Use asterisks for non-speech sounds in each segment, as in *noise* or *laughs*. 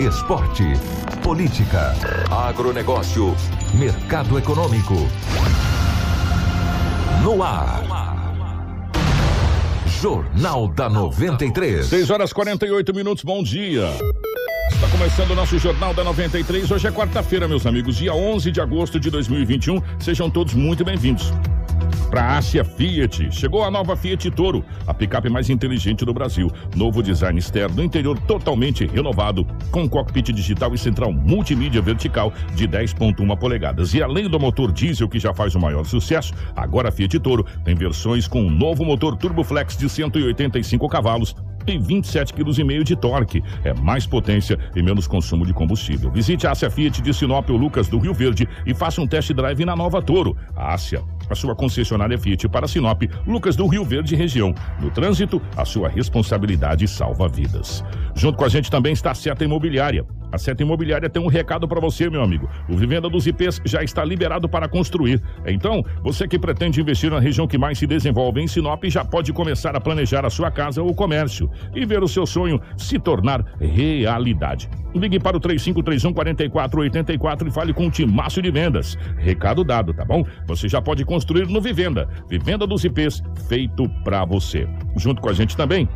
Esporte. Política. Agronegócio. Mercado econômico. No ar. Jornal da 93. 6 horas 48 minutos, bom dia. Está começando o nosso Jornal da 93. Hoje é quarta-feira, meus amigos, dia 11 de agosto de 2021. Sejam todos muito bem-vindos. Para a Ásia Fiat, chegou a nova Fiat Toro, a picape mais inteligente do Brasil. Novo design externo, interior totalmente renovado, com cockpit digital e central multimídia vertical de 10.1 polegadas. E além do motor diesel que já faz o maior sucesso, agora a Fiat Toro tem versões com um novo motor Turboflex de 185 cavalos e 27,5 kg de torque. É mais potência e menos consumo de combustível. Visite a Ásia Fiat de Sinop ou Lucas do Rio Verde e faça um test drive na nova Toro. A Ásia, a sua concessionária Fiat para Sinop, Lucas do Rio Verde região. No trânsito, a sua responsabilidade salva vidas. Junto com a gente também está a Seta Imobiliária. A Seta Imobiliária tem um recado para você, meu amigo. O Vivenda dos IPs já está liberado para construir. Então, você que pretende investir na região que mais se desenvolve em Sinop já pode começar a planejar a sua casa ou comércio e ver o seu sonho se tornar realidade. Ligue para o 3531 4484 e fale com o Timácio de Vendas. Recado dado, tá bom? Você já pode construir no Vivenda. Vivenda dos IPs, feito para você. Junto com a gente também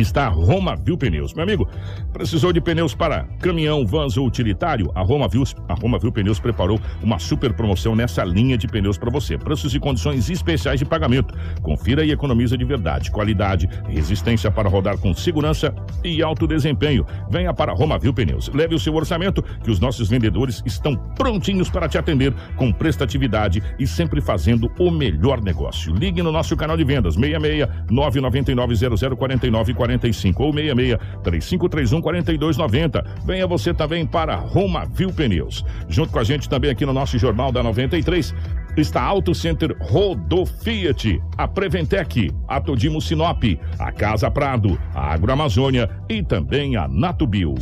está a Roma Viu Pneus. Meu amigo, precisou de pneus para caminhão, vans ou utilitário? A Roma Viu, a Roma Viu Pneus preparou uma super promoção nessa linha de pneus para você. Preços e condições especiais de pagamento. Confira e economiza de verdade. Qualidade, resistência para rodar com segurança e alto desempenho. Venha para a Roma Viu Pneus. Leve o seu orçamento que os nossos vendedores estão prontinhos para te atender com prestatividade e sempre fazendo o melhor negócio. Ligue no nosso canal de vendas 66 999 0049 45 ou 66 3531 4290. Venha você também para Roma Viu Pneus. Junto com a gente também aqui no nosso Jornal da 93 está Auto Center Rodo Fiat, a Preventec, a Todimo Sinop, a Casa Prado, a Agroamazônia e também a Natubio.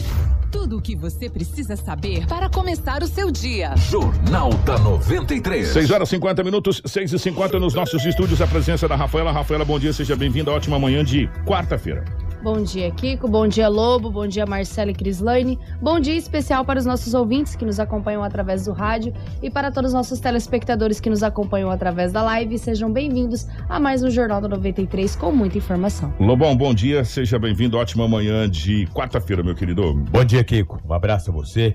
Tudo o que você precisa saber para começar o seu dia. Jornal da 93. 6 horas 50 minutos, 6 e 50 nos nossos estúdios. A presença da Rafaela. Rafaela, bom dia, seja bem-vinda. Ótima manhã de quarta-feira. Bom dia, Kiko. Bom dia, Lobo. Bom dia, Marcelo e Crislane. Bom dia especial para os nossos ouvintes que nos acompanham através do rádio e para todos os nossos telespectadores que nos acompanham através da live. Sejam bem-vindos a mais um Jornal do 93 com muita informação. Lobão, bom dia, seja bem-vindo. Ótima manhã de quarta-feira, meu querido. Bom dia, Kiko. Um abraço a você.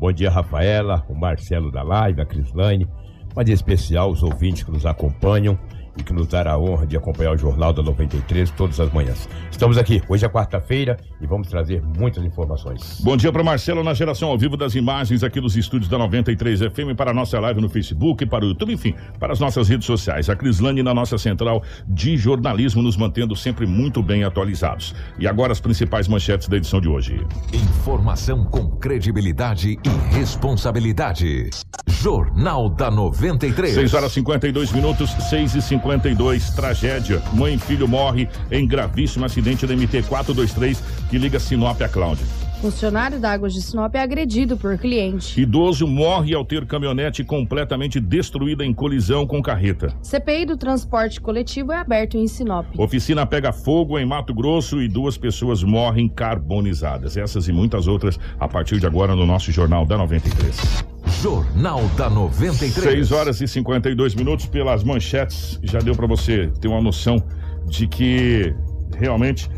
Bom dia, Rafaela, o Marcelo da live, a Crislane. Bom dia especial aos ouvintes que nos acompanham e que nos dará a honra de acompanhar o Jornal da 93 todas as manhãs. Estamos aqui, hoje é quarta-feira e vamos trazer muitas informações. Bom dia para Marcelo na geração ao vivo das imagens aqui dos estúdios da 93 FM para a nossa live no Facebook, para o YouTube, enfim, para as nossas redes sociais. A Crislane na nossa central de jornalismo nos mantendo sempre muito bem atualizados. E agora as principais manchetes da edição de hoje. Informação com credibilidade e responsabilidade. Jornal da 93. 6 horas 52 minutos, 6 e 52 tragédia. Mãe e filho morre em gravíssimo acidente da MT 423 que liga Sinop a Cláudia. Funcionário da Águas de Sinop é agredido por cliente. Idoso morre ao ter caminhonete completamente destruída em colisão com carreta. CPI do transporte coletivo é aberto em Sinop. Oficina pega fogo em Mato Grosso e duas pessoas morrem carbonizadas. Essas e muitas outras a partir de agora no nosso Jornal da 93. Jornal da 93. 6 horas e 52 minutos pelas manchetes. Já deu para você ter uma noção de que realmente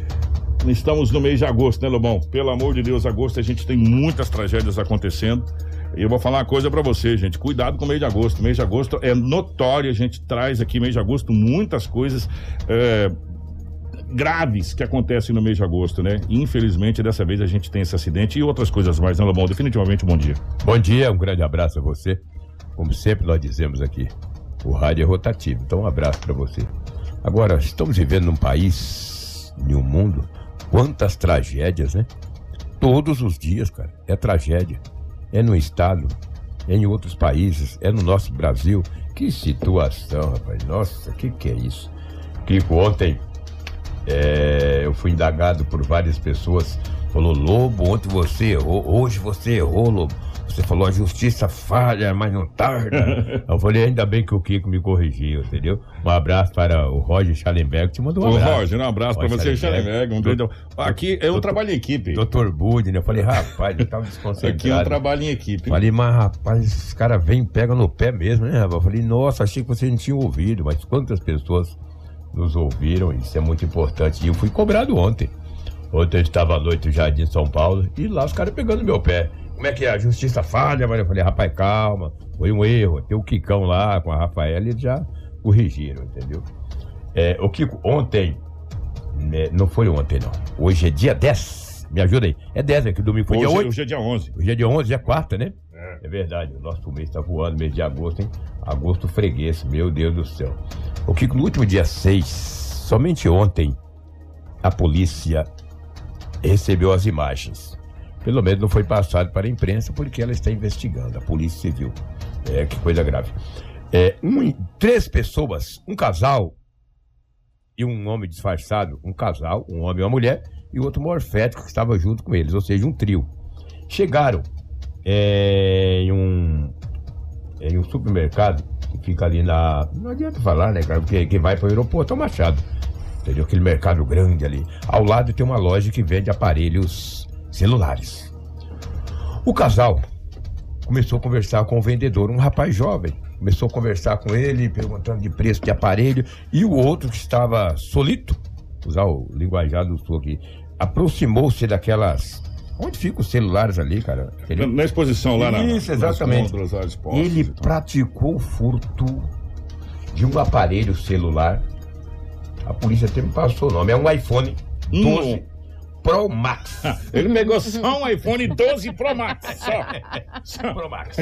estamos no mês de agosto, né, Lobão? Pelo amor de Deus, agosto a gente tem muitas tragédias acontecendo. E eu vou falar uma coisa para você, gente. Cuidado com o mês de agosto. Mês de agosto é notório, a gente traz aqui mês de agosto muitas coisas. É, graves que acontecem no mês de agosto, né? Infelizmente, dessa vez a gente tem esse acidente e outras coisas mais, né, Lobão? Definitivamente, bom dia. Bom dia, um grande abraço a você. Como sempre nós dizemos aqui, o rádio é rotativo, então um abraço para você. Agora, estamos vivendo num país, em um mundo, quantas tragédias, né? todos os dias, cara. É tragédia. É no estado, é em outros países, é no nosso Brasil. Que situação, rapaz. Nossa, que que é isso? Kiko, ontem é, eu fui indagado por várias pessoas. Falou, Lobo, ontem você errou, hoje você errou, Lobo. Você falou a justiça falha, mas não tarda. *laughs* eu falei, ainda bem que o Kiko me corrigiu, entendeu? Um abraço para o Roger Schallenberg, te mandou um Ô, abraço. Roger, um abraço pra você, Schallenberg. Um grande... Aqui é um trabalho em equipe. Doutor Budner, eu falei, rapaz, eu tava *laughs* desconcentrado. Aqui é um trabalho em equipe. Falei, mas rapaz, esses caras vêm e pegam no pé mesmo, né, rapaz? Eu falei, nossa, achei que vocês não tinham ouvido, mas quantas pessoas nos ouviram, isso é muito importante. E eu fui cobrado ontem. Ontem eu estava à noite no Jardim São Paulo e lá os caras pegando meu pé. Como é que é? A justiça falha? Mas eu falei, rapaz, calma, foi um erro. Tem o Kikão lá com a Rafaela e eles já corrigiram, entendeu? É, o Kiko, ontem, né, não foi ontem não, hoje é dia 10, me ajuda aí. É 10, é que domingo foi Hoje, dia 8. hoje é dia 11. Hoje é dia 11, dia 4, né? É. verdade, o nosso mês está voando, mês de agosto, hein? Agosto freguês, meu Deus do céu. O Kiko, no último dia 6, somente ontem, a polícia recebeu as imagens. Pelo menos não foi passado para a imprensa porque ela está investigando, a Polícia Civil. É, que coisa grave. É, um, três pessoas, um casal e um homem disfarçado, um casal, um homem e uma mulher, e outro morfético que estava junto com eles, ou seja, um trio. Chegaram é, em, um, em um supermercado que fica ali na. Não adianta falar, né, cara? Porque quem vai para o aeroporto é o Machado. Entendeu? Aquele mercado grande ali. Ao lado tem uma loja que vende aparelhos celulares. O casal começou a conversar com o vendedor, um rapaz jovem. Começou a conversar com ele, perguntando de preço de aparelho. E o outro que estava solito, usar o linguajar do sul aqui, aproximou-se daquelas. Onde ficam os celulares ali, cara? Na, na exposição lá na. Isso, exatamente. lá expostas Ele e tal. praticou o furto de um aparelho celular. A polícia até me passou o nome. É um iPhone 12 Pro Max. *laughs* Ele pegou só um iPhone 12 Pro Max. Só. Só. Pro Max.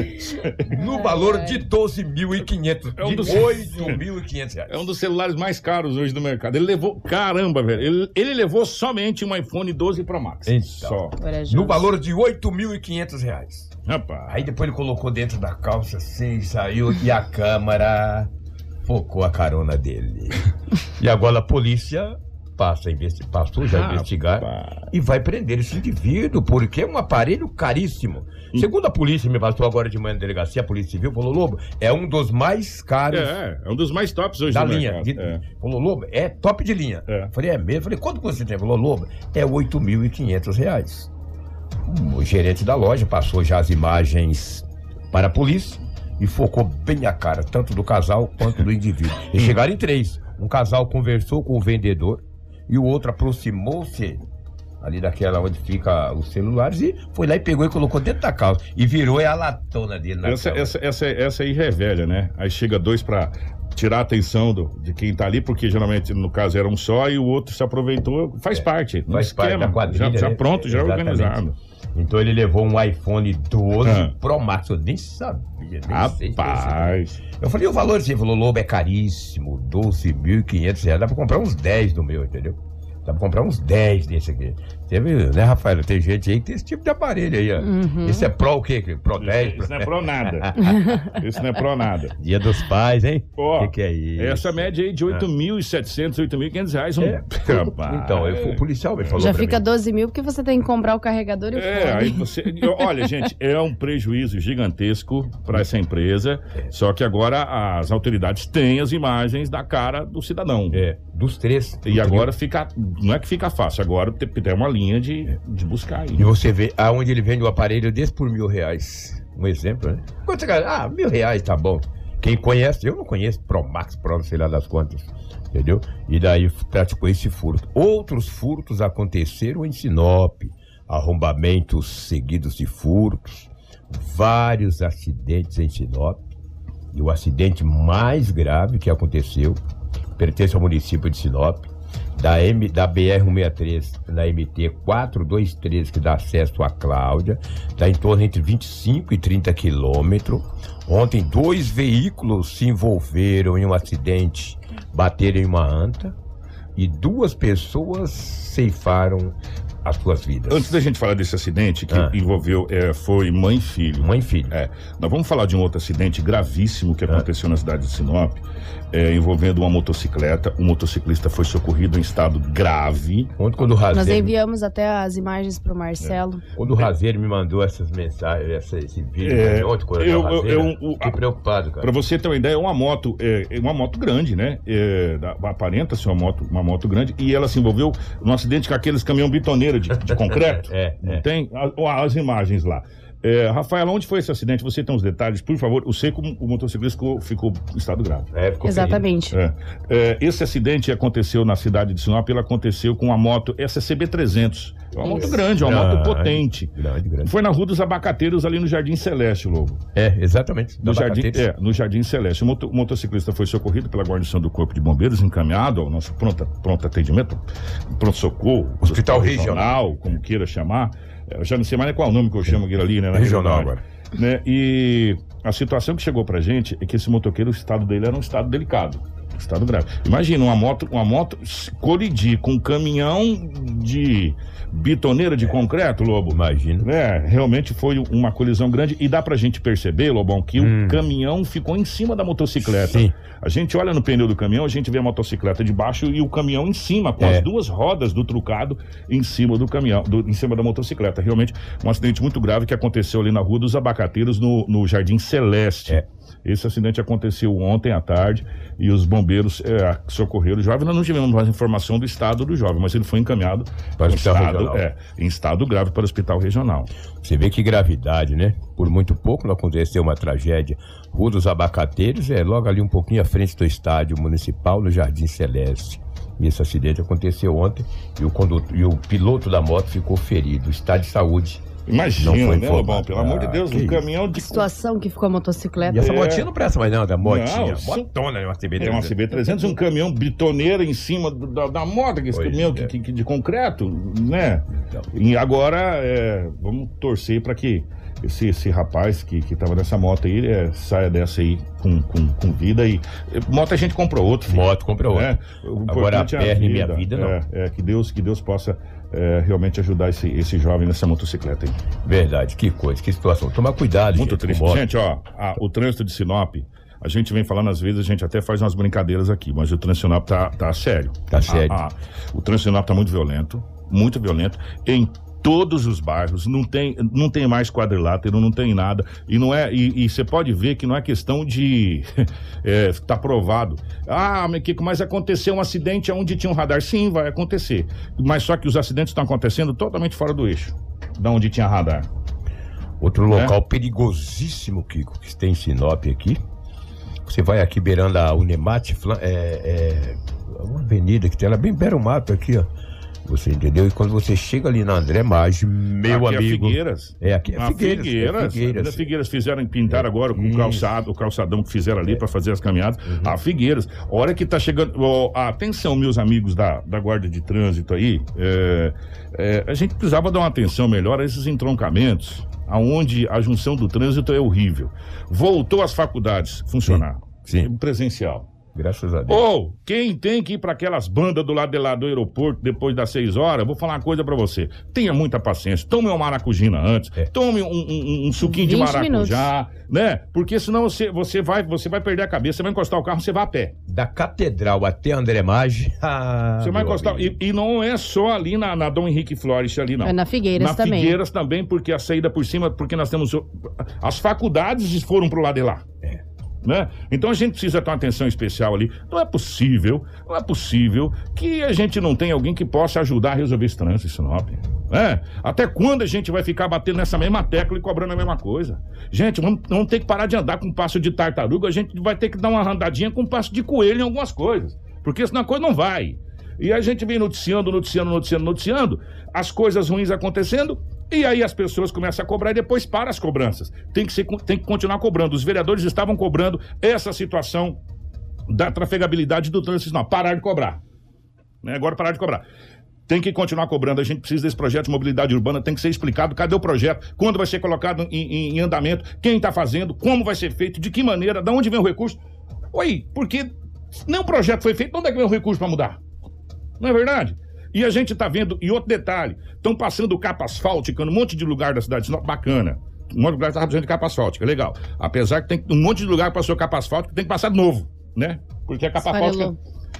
No valor de 12.500. É um dos- 8.500 reais. É um dos celulares mais caros hoje do mercado. Ele levou. Caramba, velho. Ele, ele levou somente um iPhone 12 Pro Max. Então. Só. No valor de 8.500 reais. Rapaz. Aí depois ele colocou dentro da calça assim, saiu e a câmara focou a carona dele. *laughs* e agora a polícia passa a investi- passou já a investigar e vai prender esse indivíduo, porque é um aparelho caríssimo. Segundo a polícia, me passou agora de manhã na delegacia, a Polícia Civil falou, Lobo, é um dos mais caros É, é um dos mais tops hoje da linha. De- É. Falou, Lobo, é top de linha. É. Falei, é mesmo? Falei, quanto você tem? Falou, Lobo, é 8.500 reais. O gerente da loja passou já as imagens para a polícia e focou bem a cara, tanto do casal quanto do indivíduo. *laughs* E chegaram em três. Um casal conversou com o vendedor e o outro aproximou-se ali daquela onde fica os celulares e foi lá e pegou e colocou dentro da calça. E virou é a latona dele na Essa, essa, essa, essa aí já é velha, né? Aí chega dois pra tirar a atenção do, de quem tá ali, porque geralmente no caso era um só e o outro se aproveitou. Faz parte. É. Faz parte esquema, da quadrilha. Já, já né? pronto, já Exatamente. organizado. Então ele levou um iPhone 12 Ah. Pro Max. Eu nem sabia. Nem sei esse Rapaz. Eu falei, o valor, você falou, Lobo, é caríssimo, 12.500 reais. Dá pra comprar uns 10 no meu, entendeu? Dá pra comprar uns 10 desse aqui. Viu, né, Rafael? Tem gente aí que tem esse tipo de aparelho aí, ó. Uhum. Esse é Pro o quê? Pro 10? Isso não é pro nada. *laughs* Isso não é pro nada. Dia dos pais, hein? Ó, que, que é isso? Essa média aí de 8.700, 8.500 reais. Um... É. Rapaz. Então, eu fui o policial, me falou Já fica mim. 12 mil porque você tem que comprar o carregador e o É, fone. aí você. Olha, gente, é um prejuízo gigantesco para essa empresa. É. Só que agora as autoridades têm as imagens da cara do cidadão. É, dos três. E agora fica. Não é que fica fácil, agora tem, tem uma linha de, de buscar aí. E você vê aonde ele vende um aparelho desse por mil reais. Um exemplo, né? Quanto? Ah, mil reais, tá bom. Quem conhece, eu não conheço Pro Max, Pro, sei lá das quantas. Entendeu? E daí praticou esse furto. Outros furtos aconteceram em Sinop. Arrombamentos seguidos de furtos. Vários acidentes em Sinop. E o acidente mais grave que aconteceu pertence ao município de Sinop, da, M, da BR-163, da MT 423, que dá acesso à Cláudia, está em torno entre 25 e 30 quilômetros. Ontem, dois veículos se envolveram em um acidente, bateram em uma anta, e duas pessoas ceifaram as suas vidas. Antes da gente falar desse acidente que Ah. envolveu, é, foi mãe e filho. Mãe e filho. É, nós vamos falar de um outro acidente gravíssimo que aconteceu na cidade de Sinop, é, envolvendo uma motocicleta. O motociclista foi socorrido em estado grave. Ontem, quando o Nós Razeiro, enviamos até as imagens pro Marcelo. quando o Razeiro me mandou essas mensagens, essa- esse vídeo, É, ontem, quando eu- eu, eu- eu- o- fiquei preocupado, cara. Pra você ter uma ideia, é uma moto, é, é uma moto grande, né? É, da- aparenta ser uma moto, uma moto grande e ela se envolveu num acidente com aqueles caminhão bitoneiro de, de concreto. *laughs* É, Não é. tem A- as imagens lá. É, Rafael, onde foi esse acidente? Você tem os detalhes, por favor. Eu sei que o, motociclista ficou, ficou em estado grave. É, ficou Exatamente. É. É, esse acidente aconteceu na cidade de Sinop, ele aconteceu com uma moto, essa CB300. É uma moto Isso. grande, uma moto potente. Grande, grande. Foi na Rua dos Abacateiros, ali no Jardim Celeste, Lobo. É, exatamente. No jardim, é, no Jardim Celeste. O, moto- o motociclista foi socorrido pela guarnição do Corpo de Bombeiros, encaminhado ao nosso pronto, pronto atendimento, pronto-socorro, Hospital Regional. como queira chamar. É, Eu já não sei mais qual é o nome que eu chamo aquilo ali, né? na Regional realidade. Né? E a situação que chegou pra gente é que esse motoqueiro, o estado dele era um estado delicado. Estado grave. Imagina uma moto, uma moto colidir com um caminhão de bitoneira de concreto, Lobo. Imagina. É, realmente foi uma colisão grande e dá pra gente perceber, Lobão, que Hum. o caminhão ficou em cima da motocicleta. Sim. A gente olha no pneu do caminhão, a gente vê a motocicleta de baixo e o caminhão em cima, com É. as duas rodas do trucado em cima do caminhão, do- em cima da motocicleta. Realmente um acidente muito grave que aconteceu ali na Rua dos Abacateiros, no, no Jardim Celeste. É. Esse acidente aconteceu ontem à tarde e os bombeiros é, socorreram o jovem. Nós não tivemos mais informação do estado do jovem, mas ele foi encaminhado Para o estado, regional. é, em estado grave para o hospital regional. Você vê que gravidade, né? Por muito pouco não aconteceu uma tragédia. Rua dos Abacateiros é logo ali um pouquinho à frente do estádio municipal, no Jardim Celeste. E esse acidente aconteceu ontem e o, condutor, e o piloto da moto ficou ferido. Está de saúde. Imagina, Não foi né. Lobão? Pelo amor de Ah, Deus, um caminhão de. A situação que ficou a motocicleta. E essa É. motinha não presta mais não, da motinha. Não, Motona, né? Uma CB300. É uma CB300, um caminhão bitoneiro em cima do- da, da moto, que esse Pois caminhão é. que, que- de concreto, né? Então. E agora, é, vamos torcer para que esse, esse rapaz que, que tava nessa moto aí é, saia dessa aí com, com, com vida e. Moto a gente comprou outro, filho. Moto compra outra. né? O Agora, importante a é perna e minha vida, não. É, é, que Deus, que Deus possa é, realmente ajudar esse, esse jovem nessa motocicleta aí. Verdade, que coisa, que situação. Tomar cuidado, Muito gente, triste. Gente, ó, a- o trânsito de Sinop, a gente vem falando às vezes, a gente até faz umas brincadeiras aqui, mas o trânsito de Sinop tá, tá sério. Tá sério. Ah, ah, o trânsito de Sinop tá muito violento, muito violento, em todos os bairros, não tem, não tem mais quadrilátero, não tem nada, e não é, e você pode ver que não é questão de, *laughs* é, tá provado, ah, mas Kiko, mas aconteceu um acidente onde tinha um radar, sim, vai acontecer, mas só que os acidentes estão acontecendo totalmente fora do eixo, da onde tinha radar. Outro É. local perigosíssimo, Kiko, que tem em Sinop aqui. Você vai aqui beirando a Unemate, é, é uma avenida que tem ela bem beira o mato aqui, ó. Você entendeu? E quando você chega ali na André Maggi, meu Aqui é amigo. Figueiras. É, aqui é A Figueiras. Figueiras, é Figueiras. Figueiras fizeram, pintaram agora com o calçado, o calçadão que fizeram ali para fazer as caminhadas. A Figueiras. A hora que tá chegando. ó, atenção, meus amigos da, da Guarda de Trânsito aí. é, é, a gente precisava dar uma atenção melhor a esses entroncamentos, aonde a junção do trânsito é horrível. Voltou às faculdades funcionar. Sim. Presencial. Graças a Deus. Ou, quem tem que ir para aquelas bandas do lado de lá do aeroporto depois das seis horas, vou falar uma coisa para você. Tenha muita paciência. Tome uma maracujina antes. É. Tome um, um- um suquinho de 20 maracujá, né? Porque senão você, você, vai, você vai perder a cabeça. Você vai encostar o carro, você vai a pé. Da Catedral até André Maggi. *laughs* ah, Você vai encostar. E, e não é só ali na, na Dom Henrique Flores ali, não. É na Figueiras na também. Figueiras também, porque a saída por cima, porque nós temos. As faculdades foram pro lado de lá. Né? Então a gente precisa ter uma atenção especial ali. Não é possível, não é possível que a gente não tenha alguém que possa ajudar a resolver esse trânsito em Sinop. né? Até quando a gente vai ficar batendo nessa mesma tecla e cobrando a mesma coisa? Gente, vamos, vamos ter que parar de andar com passo de tartaruga, a gente vai ter que dar uma andadinha com passo de coelho em algumas coisas. Porque senão a coisa não vai. E a gente vem noticiando, noticiando, noticiando, noticiando, as coisas ruins acontecendo, e aí as pessoas começam a cobrar e depois para as cobranças. Tem que, ser, tem que continuar cobrando. Os vereadores estavam cobrando essa situação da trafegabilidade do trânsito. Não, parar de cobrar. Né? Agora parar de cobrar. Tem que continuar cobrando. A gente precisa desse projeto de mobilidade urbana. Tem que ser explicado cadê o projeto, quando vai ser colocado em, em- em andamento, quem está fazendo, como vai ser feito, de que maneira, de onde vem o recurso. Oi, porque nem o projeto foi feito, onde é que vem o recurso para mudar? Não é verdade? E a gente tá vendo, e outro detalhe, estão passando capa asfáltica num monte de lugar da cidade de Sinop, bacana. Um monte de lugar tá precisando de capa asfáltica, legal. Apesar que tem um monte de lugar que passou capa asfáltica, tem que passar de novo, né? Porque a capa asfáltica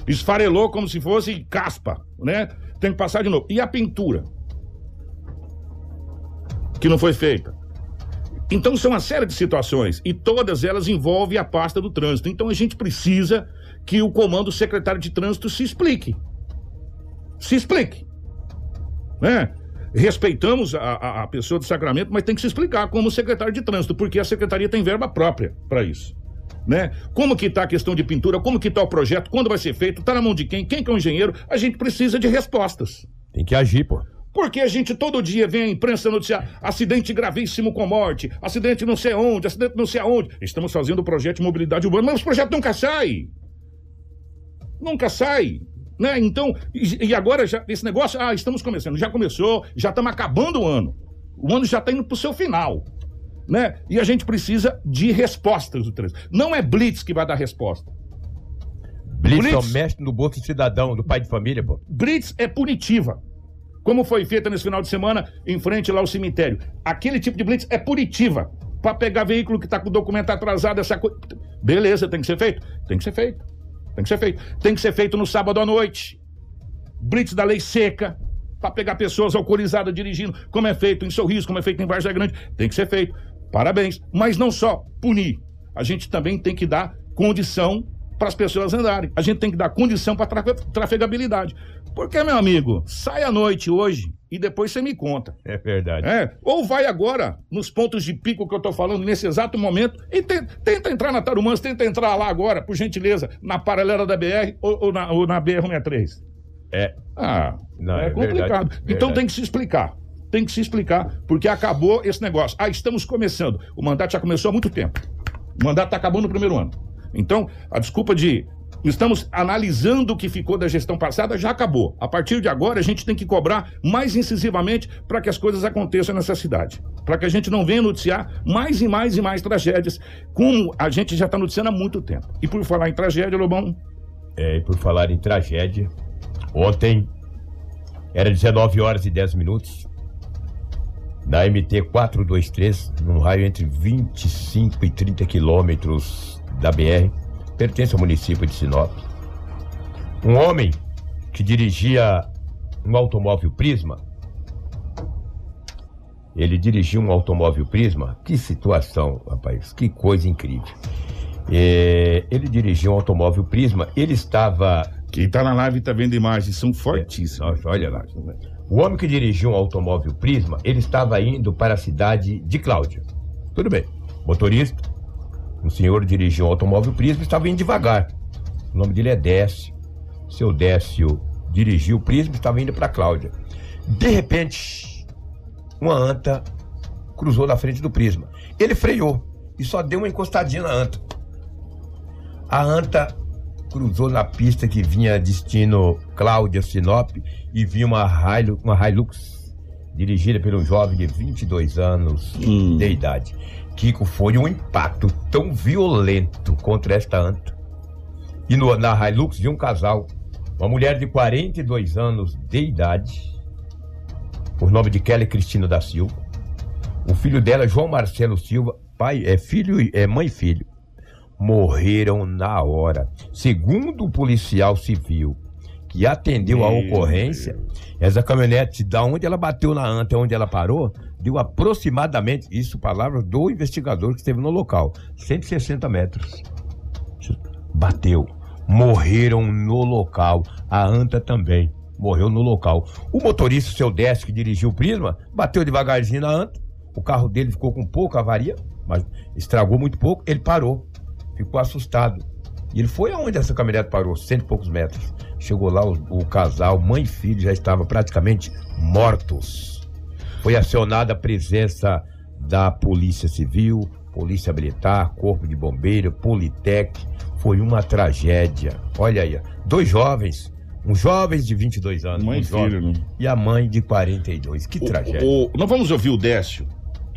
esfarelou como se fosse caspa, né? Tem que passar de novo. E a pintura? Que não foi feita. Então são uma série de situações e todas elas envolvem a pasta do trânsito. Então a gente precisa que o comando secretário de trânsito se explique. Se explique. Né? Respeitamos a, a- a pessoa do Sacramento, mas tem que se explicar como secretário de trânsito, porque a secretaria tem verba própria para isso. Né? Como que tá a questão de pintura, como que tá o projeto, quando vai ser feito, tá na mão de quem, quem que é o engenheiro, a gente precisa de respostas. Tem que agir, pô. Porque a gente todo dia vem a imprensa noticiar acidente gravíssimo com morte, acidente não sei onde, acidente não sei aonde. Estamos fazendo o projeto de mobilidade urbana, mas o projeto nunca sai. Nunca sai. Né? Então, e, e agora já, esse negócio, ah, estamos começando, já começou, já estamos acabando o ano. O ano já está indo para o seu final. Né? E a gente precisa de respostas do trânsito. Não é Blitz que vai dar resposta. Blitz, Blitz. é o mestre no bolso do cidadão, do pai de família, pô. Blitz é punitiva. Como foi feita nesse final de semana em frente lá ao cemitério. Aquele tipo de blitz é punitiva. Pra pegar veículo que tá com o documento atrasado, essa coisa. Beleza, tem que ser feito? Tem que ser feito. Tem que ser feito. Tem que ser feito no sábado à noite. Blitz da lei seca. Pra pegar pessoas alcoolizadas dirigindo, como é feito em Sorriso, como é feito em Vargas Grande. Tem que ser feito. Parabéns. Mas não só punir. A gente também tem que dar condição para as pessoas andarem. A gente tem que dar condição para trafegabilidade. Porque, meu amigo, sai à noite hoje e depois você me conta. É verdade. É, ou vai agora nos pontos de pico que eu tô falando nesse exato momento e te- tenta entrar na Tarumãs, tenta entrar lá agora, por gentileza, na paralela da BR ou, ou na, ou na BR-63. É. Ah, Não, é, é complicado. verdade, Então verdade. tem que se explicar. Tem que se explicar, porque acabou esse negócio. Ah, estamos começando. O mandato já começou há muito tempo. O mandato está acabando no primeiro ano. Então, a desculpa de estamos analisando o que ficou da gestão passada já acabou. A partir de agora, a gente tem que cobrar mais incisivamente para que as coisas aconteçam nessa cidade. Para que a gente não venha noticiar mais e mais e mais tragédias, como a gente já está noticiando há muito tempo. E por falar em tragédia, Lobão, É, e por falar em tragédia, ontem era 19 horas e 10 minutos. Na MT 423, num raio entre 25 e 30 quilômetros da BR, pertence ao município de Sinop. Um homem que dirigia um automóvel Prisma. Ele dirigia um automóvel Prisma. Que situação, rapaz, que coisa incrível. É, ele dirigia um automóvel Prisma. Ele estava quem tá na live tá vendo imagens, são fortíssimas. Nossa, olha lá. O homem que dirigia um automóvel Prisma, ele estava indo para a cidade de Cláudia. Tudo bem. Motorista, um senhor dirigia um automóvel Prisma, estava indo devagar. O nome dele é Décio. Seu Décio dirigiu o Prisma, estava indo para Cláudia. De repente, uma anta cruzou na frente do Prisma. Ele freou e só deu uma encostadinha na anta. A anta cruzou na pista que vinha destino Cláudia Sinop e vinha uma Hilux, uma Hilux dirigida por um jovem de 22 anos de idade. Kiko, foi um impacto tão violento contra esta anta. E no, na Hilux vinha um casal, uma mulher de 42 anos de idade, por nome de Kelly Cristina da Silva. O filho dela, João Marcelo Silva, pai, é filho, é mãe e filho morreram na hora. Segundo o policial civil que atendeu a Meu ocorrência, essa caminhonete, da onde ela bateu na anta, onde ela parou, deu aproximadamente, isso palavras do investigador que esteve no local, 160 metros. Bateu. Morreram no local. A anta também morreu no local. O motorista, seu Décio, que dirigiu o Prisma, bateu devagarzinho na anta. O carro dele ficou com pouca avaria, mas estragou muito pouco. Ele parou ficou assustado. E ele foi aonde essa caminhonete parou, cento e poucos metros. Chegou lá, o, o casal, mãe e filho, já estavam praticamente mortos. Foi acionada a presença da Polícia Civil, Polícia Militar, Corpo de Bombeiro, Politec. Foi uma tragédia. Olha aí, dois jovens, um jovens de 22 anos Mãe um e jovem, filho, né? e a mãe de 42. Que tragédia. O- o- nós vamos ouvir o Décio.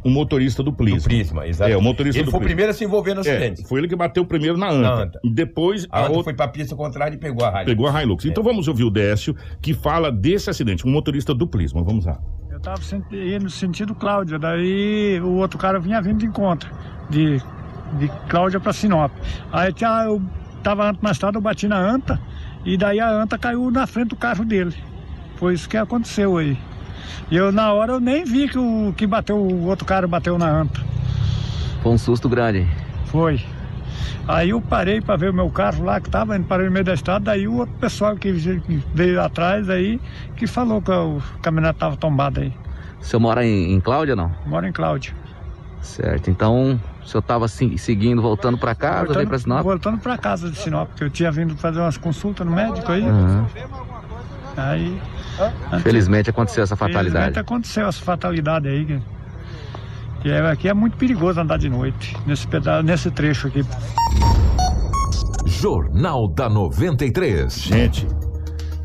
o motorista do Prisma. Do Prisma, exato. É, o motorista Ele do foi o Prisma. primeiro a se envolver no É, acidente. foi ele que bateu primeiro na anta. Na anta. Depois A a outra outra foi pra pista contrária e pegou a rádio. pegou a Hilux. É. Então vamos ouvir o Décio, que fala desse acidente, um motorista do Prisma. Vamos lá. Eu tava senti- indo no sentido Cláudia, daí o outro cara vinha vindo de encontro, de, de Cláudia pra Sinop. Aí tinha, eu tava na estrada, eu bati na anta, e daí a anta caiu na frente do carro dele. Foi isso que aconteceu aí. E eu, na hora, eu nem vi que o que bateu, o outro cara bateu na anta. Foi um susto grande. Foi. Aí eu parei para ver o meu carro lá que tava, indo parei no meio da estrada, daí o outro pessoal que veio atrás aí, que falou que o caminhonete tava tombado aí. O senhor mora em, em Cláudia, não? Mora em Cláudia. Certo. Então, o senhor estava seguindo, voltando para casa, veio para Sinop? Voltando para casa de Sinop, porque eu tinha vindo fazer umas consultas no médico aí. Uhum. Aí. Felizmente aconteceu essa fatalidade. Felizmente aconteceu essa fatalidade aí. Que, é, aqui é muito perigoso andar de noite, nesse, peda nesse trecho aqui. Jornal da 93. Gente,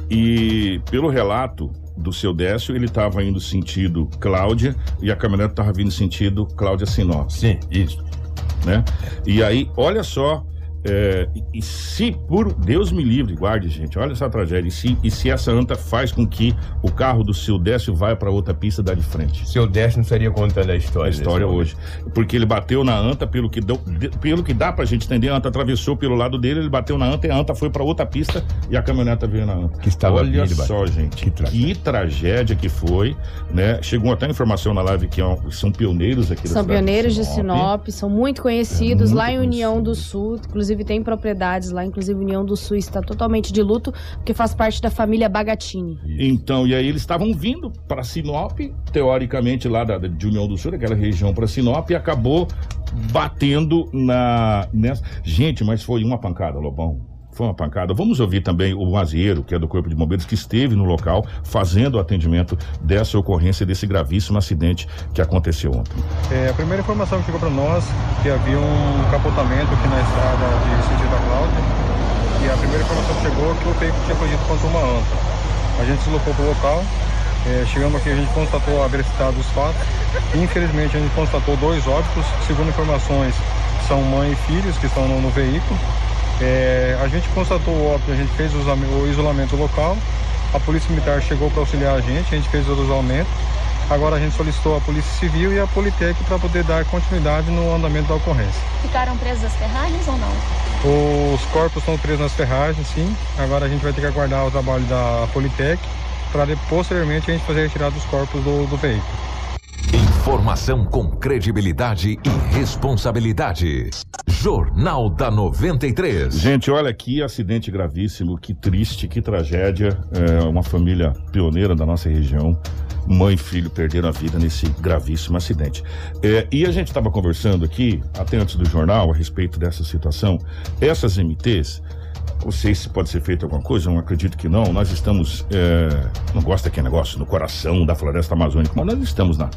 e pelo relato do seu Décio, ele estava indo sentido Cláudia e a caminhonete estava vindo sentido Cláudia Sinop. Sim, isso. Né? E aí, olha só. É, e- e se por Deus me livre, guarde, gente, olha essa tragédia. E se, e se essa anta faz com que o carro do seu Décio vai para outra pista da de frente? Seu Décio não estaria contando a história. a história desse hoje. Porque ele bateu na anta, pelo que, deu, de- pelo que dá pra gente entender, a anta atravessou pelo lado dele, ele bateu na anta e a anta foi pra outra pista e a caminhoneta veio na anta. Que estava Olha só, bateu. gente, Que que tragédia. que foi, né? Chegou até informação na live que ó, são pioneiros aqui São pioneiros de Sinop, são muito conhecidos É, muito lá em União do. Sul. Inclusive tem propriedades lá, inclusive União do Sul está totalmente de luto, porque faz parte da família Bagatini. Então, e aí eles estavam vindo para Sinop, teoricamente lá da, de União do Sul, daquela região para Sinop, e acabou batendo na nessa. Gente, mas foi uma pancada, Lobão. Foi uma pancada. Vamos ouvir também o Mazieiro, que é do Corpo de Bombeiros, que esteve no local fazendo o atendimento dessa ocorrência, desse gravíssimo acidente que aconteceu ontem. É, a primeira informação que chegou para nós que havia um capotamento aqui na estrada de sentido da Cláudia. E a primeira informação que chegou é que o veículo tinha colidido contra uma anta. A gente deslocou para o local. é, chegamos aqui, a gente constatou a veracidade dos fatos. Infelizmente, a gente constatou dois óbitos. Segundo informações, são mãe e filhos que estão no, no veículo. É, a gente constatou o óbito, a gente fez o isolamento local. A Polícia Militar chegou para auxiliar a gente, a gente fez o isolamento. Agora a gente solicitou a Polícia Civil e a Politec para poder dar continuidade no andamento da ocorrência. Ficaram presas as ferragens ou não? Os corpos estão presos nas ferragens, sim. Agora a gente vai ter que aguardar o trabalho da Politec para posteriormente a gente fazer a retirada dos corpos do, do veículo. Informação com credibilidade e responsabilidade. Jornal da 93. Gente, olha que acidente gravíssimo, que triste, que tragédia. É uma família pioneira da nossa região. Mãe e filho perderam a vida nesse gravíssimo acidente. É, e a gente estava conversando aqui, até antes do jornal, a respeito dessa situação. Essas MTs, não sei se pode ser feito alguma coisa, não acredito que não. Nós estamos, é, não gosta daquele negócio, no coração da floresta amazônica, mas nós estamos na,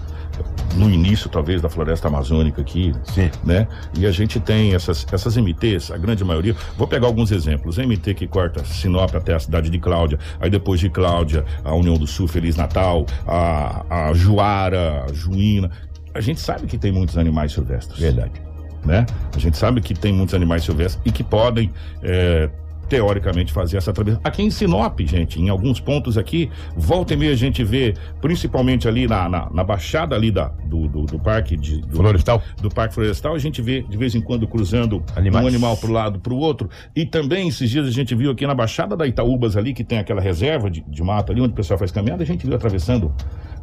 no início, talvez, da floresta amazônica aqui, Sim. né? E a gente tem essas, essas MTs, a grande maioria. Vou pegar alguns exemplos. MT que corta Sinop até a cidade de Cláudia, aí depois de Cláudia, a União do Sul, Feliz Natal, a, a Juara, a Juína. A gente sabe que tem muitos animais silvestres. Verdade. Né? A gente sabe que tem muitos animais silvestres e que podem. é, Teoricamente fazer essa travessia. Aqui em Sinop, gente, em alguns pontos aqui, volta e meia a gente vê, principalmente ali na, na, na baixada ali da, do, do, do parque de, do, Florestal. do Parque Florestal, a gente vê de vez em quando cruzando Animais. um animal para o lado para o outro. E também esses dias a gente viu aqui na Baixada da Itaúbas ali, que tem aquela reserva de, de mato ali, onde o pessoal faz caminhada, a gente viu atravessando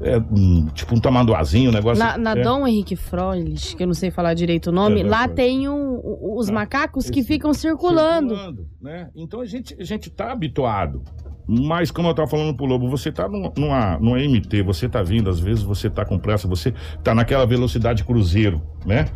é, um, tipo um tamanduazinho, um negócio. Na, na é, Dom Henrique Froelich, que eu não sei falar direito o nome, É, lá é. tem um- os Ah, macacos que ficam circulando. né? Então a gente, a gente tá habituado. Mas, como eu tava falando pro Lobo, você tá num- numa, numa MT, você tá vindo, às vezes você tá com pressa, você tá naquela velocidade cruzeiro, né?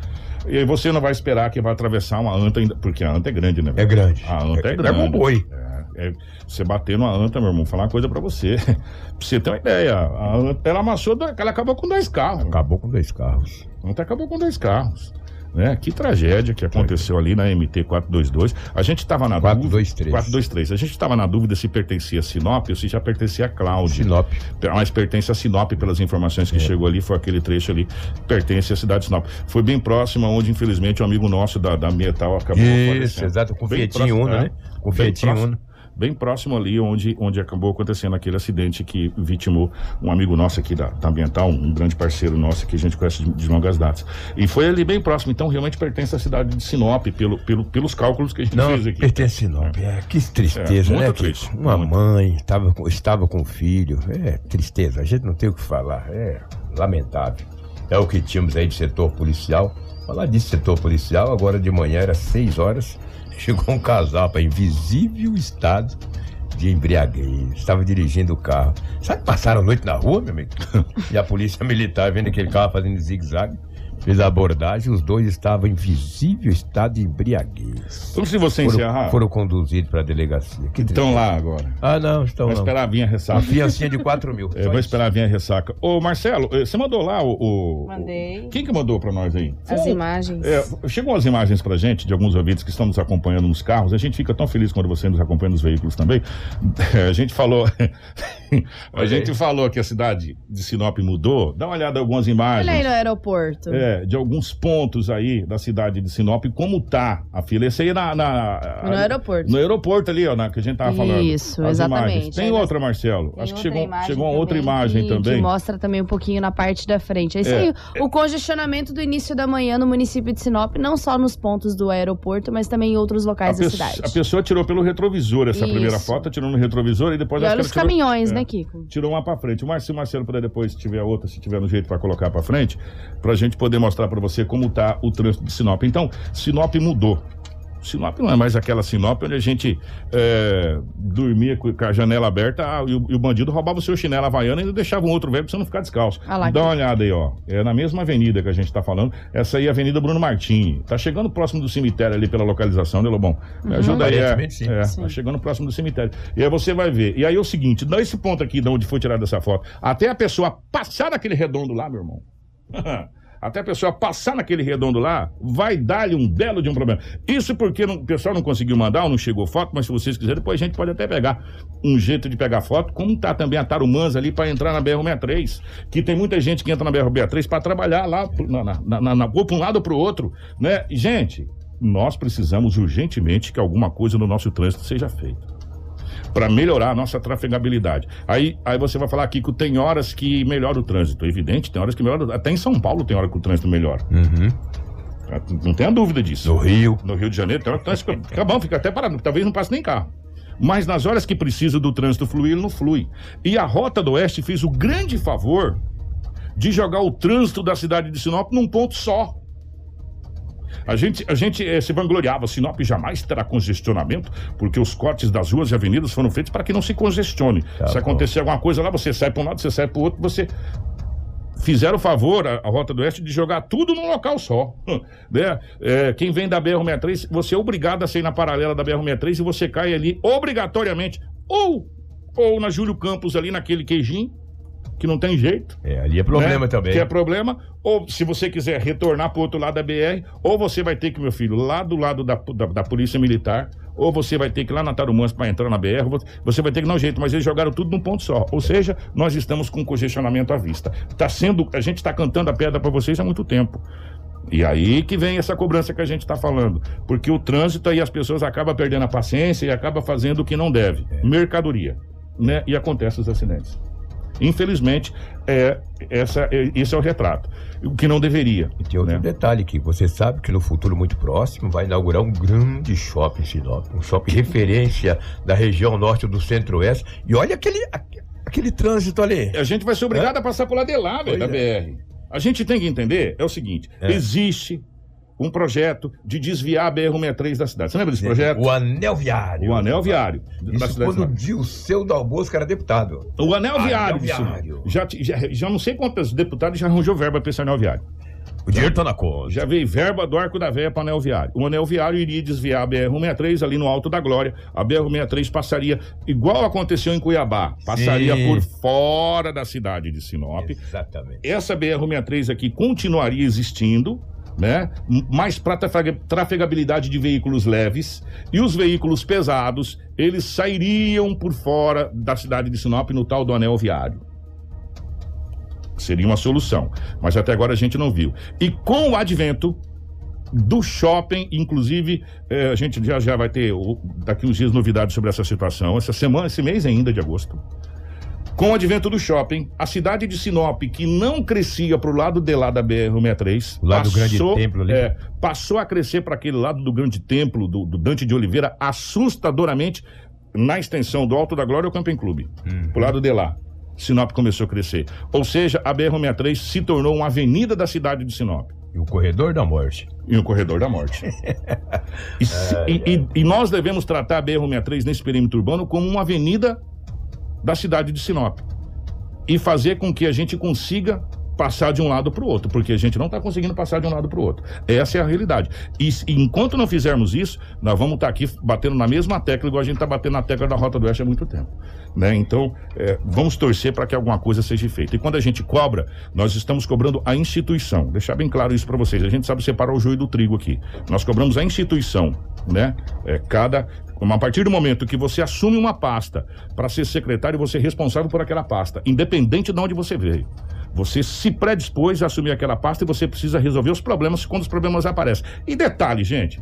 E aí você não vai esperar que vai atravessar uma anta ainda, porque a anta é grande, né? É grande. A anta é, É grande. como um boi. É, é, você bater numa anta, meu irmão, falar uma coisa pra você. *laughs* pra você ter uma ideia, a anta, ela amassou, ela acabou com dois carros. Acabou com dois carros. A anta acabou com dois carros. Né? Que tragédia que aconteceu ali na MT 422. A gente estava na 423. 423. A gente estava na dúvida se pertencia a Sinop ou se já pertencia a Cláudia. Sinop. Mas pertence a Sinop pelas informações que É. chegou ali, foi aquele trecho ali, pertence à cidade de Sinop. Foi bem próximo onde, infelizmente, um amigo nosso da, da Metal acabou Isso, exato, com próximo, Uno, é. né? Com Uno. Bem próximo ali onde, onde acabou acontecendo aquele acidente que vitimou um amigo nosso aqui da, da Ambiental, um grande parceiro nosso que a gente conhece de, de longas datas. E foi ali bem próximo, então realmente pertence à cidade de Sinop, pelo, pelo, pelos cálculos que a gente Não, fez aqui. pertence a Sinop. É, que tristeza, É, muito né? triste, Que Uma mãe tava, estava com o filho. É tristeza, a gente não tem o que falar. É lamentável. É o que tínhamos aí de setor policial. Falar de setor policial, agora de manhã era 6 horas. *laughs* Chegou um casal para invisível estado de embriaguez. Estava dirigindo o carro. Sabe que passaram a noite na rua, meu amigo? *laughs* E a polícia militar vendo aquele carro fazendo zigue-zague. Fez a abordagem, os dois estavam em visível estado de embriaguez. Como se você foram, encerrar? Foram conduzidos para a delegacia. Que Estão lá agora. Ah, não, estão Vai não. esperar vir a ressaca. Uma fiancinha de 4 mil. *laughs* É, vou esperar vir a ressaca. Ô, Marcelo, eh, você mandou lá o. o- Mandei. Quem que mandou pra nós aí? As Foi imagens. É, chegam as imagens pra gente de alguns ouvintes que estão nos acompanhando nos carros. A gente fica tão feliz quando você nos acompanha nos veículos também. *laughs* A gente falou. *laughs* a gente falou que a cidade de Sinop mudou. Dá uma olhada em algumas imagens. Olha aí no aeroporto. É, de alguns pontos aí da cidade de Sinop, como tá a fila. Esse aí na. na- No aeroporto. No aeroporto ali, ó, na, que a gente tava falando. Isso, exatamente. imagens. Tem Aí outra, Marcelo. Tem Acho que chegou, chegou uma outra imagem que, também. Que mostra também um pouquinho na parte da frente. É isso É, aí. O congestionamento do início da manhã no município de Sinop, não só nos pontos do aeroporto, mas também em outros A, locais da cidade. a pessoa tirou pelo retrovisor essa Isso. primeira foto, tirou no retrovisor e depois E olha os tirou- caminhões, é, né, Kiko? Tirou uma pra frente. O Mar- se o Marcelo puder depois, se tiver outra, se tiver no jeito pra colocar pra frente, pra gente poder mostrar pra você como tá o trânsito de Sinop. Então, Sinop mudou. Sinop não é mais aquela Sinop onde a gente é, dormia com a janela aberta ah, e, o, e o bandido roubava o seu chinelo havaiano e ainda deixava um outro velho pra você não ficar descalço. Ah lá, Dá uma olhada aí, ó. É na mesma avenida que a gente tá falando. Essa aí é a Avenida Bruno Martins. Tá chegando próximo do cemitério ali pela localização, né, Lobão? Me Uhum. ajuda aí. É, sim. é, Sim. tá chegando próximo do cemitério. E aí você vai ver. E aí é o seguinte, dá esse ponto aqui de onde foi tirada essa foto. Até a pessoa passar naquele redondo lá, meu irmão. *laughs* Até a pessoa passar naquele redondo lá, vai dar-lhe um belo de um problema. Isso porque não- o pessoal não conseguiu mandar ou não chegou foto, mas se vocês quiserem, depois a gente pode até pegar um jeito de pegar foto, como tá também a Tarumãs ali para entrar na BR-63, que tem muita gente que entra na BR-63 para trabalhar lá, na, na, na, ou para um lado ou para o outro, né? Gente, nós precisamos urgentemente que alguma coisa no nosso trânsito seja feita para melhorar a nossa trafegabilidade. Aí, aí você vai falar aqui que tem horas que melhora o trânsito. Evidente, tem horas que melhora. Até em São Paulo tem hora que o trânsito melhora. Não tenha dúvida disso. No Rio. No Rio de Janeiro tem hora que o trânsito fica, fica bom, fica até parado. Talvez não passe nem carro. Mas nas horas que precisa do trânsito fluir, ele não flui. E a Rota do Oeste fez o grande favor de jogar o trânsito da cidade de Sinop num ponto só. A gente, a gente eh, se vangloriava, Sinop jamais terá congestionamento, porque os cortes das ruas e avenidas foram feitos para que não se congestione. se acontecer alguma coisa lá, você sai para um lado, você sai para o outro, você fizeram o favor, a, a Rota do Oeste, de jogar tudo num local só. né? É, quem vem da BR-63, você é obrigado a sair na paralela da BR-63 e você cai ali obrigatoriamente, ou, ou na Júlio Campos, ali naquele queijinho, que não tem jeito. É, ali é problema né? também. Que é problema. Ou se você quiser retornar para outro lado da BR, ou você vai ter que, meu filho, lá do lado da, da, da Polícia Militar, ou você vai ter que ir lá na Tarumãs para entrar na BR, você vai ter que dar um jeito, mas eles jogaram tudo num ponto só. Ou seja, nós estamos com congestionamento à vista. Tá sendo, a gente está cantando a pedra para vocês há muito tempo. E aí que vem essa cobrança que a gente está falando. Porque o trânsito aí as pessoas acabam perdendo a paciência e acabam fazendo o que não deve. Mercadoria. Né? E acontecem os acidentes. Infelizmente, é, essa, é, esse é o retrato. O que não deveria. E tem outro detalhe que você sabe que no futuro muito próximo vai inaugurar um grande shopping em Sinop, um shopping referência da região norte do centro-oeste. E olha aquele, aque- aquele trânsito ali. A gente vai ser obrigado a passar por lá de lá, velho, da é. BR. A gente tem que entender, é o seguinte, É. existe um projeto de desviar a BR-163 da cidade. Você lembra desse projeto? O anel viário. O anel viário. Isso quando o seu Dalbosco era deputado. O anel Anel viário. Já, já, já não sei quantos deputados já arranjou verba para esse anel viário. O dinheiro tá na conta. Já veio verba do Arco da Véia para o anel viário. O anel viário iria desviar a BR-163 ali no Alto da Glória. A BR-163 passaria, igual aconteceu em Cuiabá, passaria Sim. por fora da cidade de Sinop. Exatamente. Essa BR-163 aqui continuaria existindo, né? Mais para trafegabilidade de veículos leves e os veículos pesados, eles sairiam por fora da cidade de Sinop no tal do anel viário. Seria uma solução, mas até agora a gente não viu. E com o advento do shopping, inclusive, eh, a gente já, já vai ter daqui uns dias novidades sobre essa situação, essa semana, esse mês ainda de agosto. Com o advento do shopping, a cidade de Sinop, que não crescia para o lado de lá da BR-63, o lado passou, do grande templo ali. É, passou a crescer para aquele lado do grande templo, do, do, Dante de Oliveira, assustadoramente, na extensão do Alto da Glória ao Camping Clube, uhum. para o lado de lá. Sinop começou a crescer. Ou seja, a BR-63 se tornou uma avenida da cidade de Sinop. E o corredor da morte. E o corredor da morte. *laughs* e, é, e, é. e, nós devemos tratar a BR-63 nesse perímetro urbano como uma avenida da cidade de Sinop. E fazer com que a gente consiga passar de um lado para o outro, porque a gente não está conseguindo passar de um lado para o outro. Essa é a realidade. E, enquanto não fizermos isso, nós vamos estar tá aqui batendo na mesma tecla, igual a gente está batendo na tecla da Rota do Oeste há muito tempo. Né? Então, é, vamos torcer para que alguma coisa seja feita. E quando a gente cobra, nós estamos cobrando a instituição. Deixar bem claro isso para vocês. A gente sabe separar o joio do trigo aqui. Nós cobramos a instituição, né? É, cada a partir do momento que você assume uma pasta para ser secretário, você é responsável por aquela pasta, independente de onde você veio. Você se predispôs a assumir aquela pasta e você precisa resolver os problemas quando os problemas aparecem. E detalhe, gente,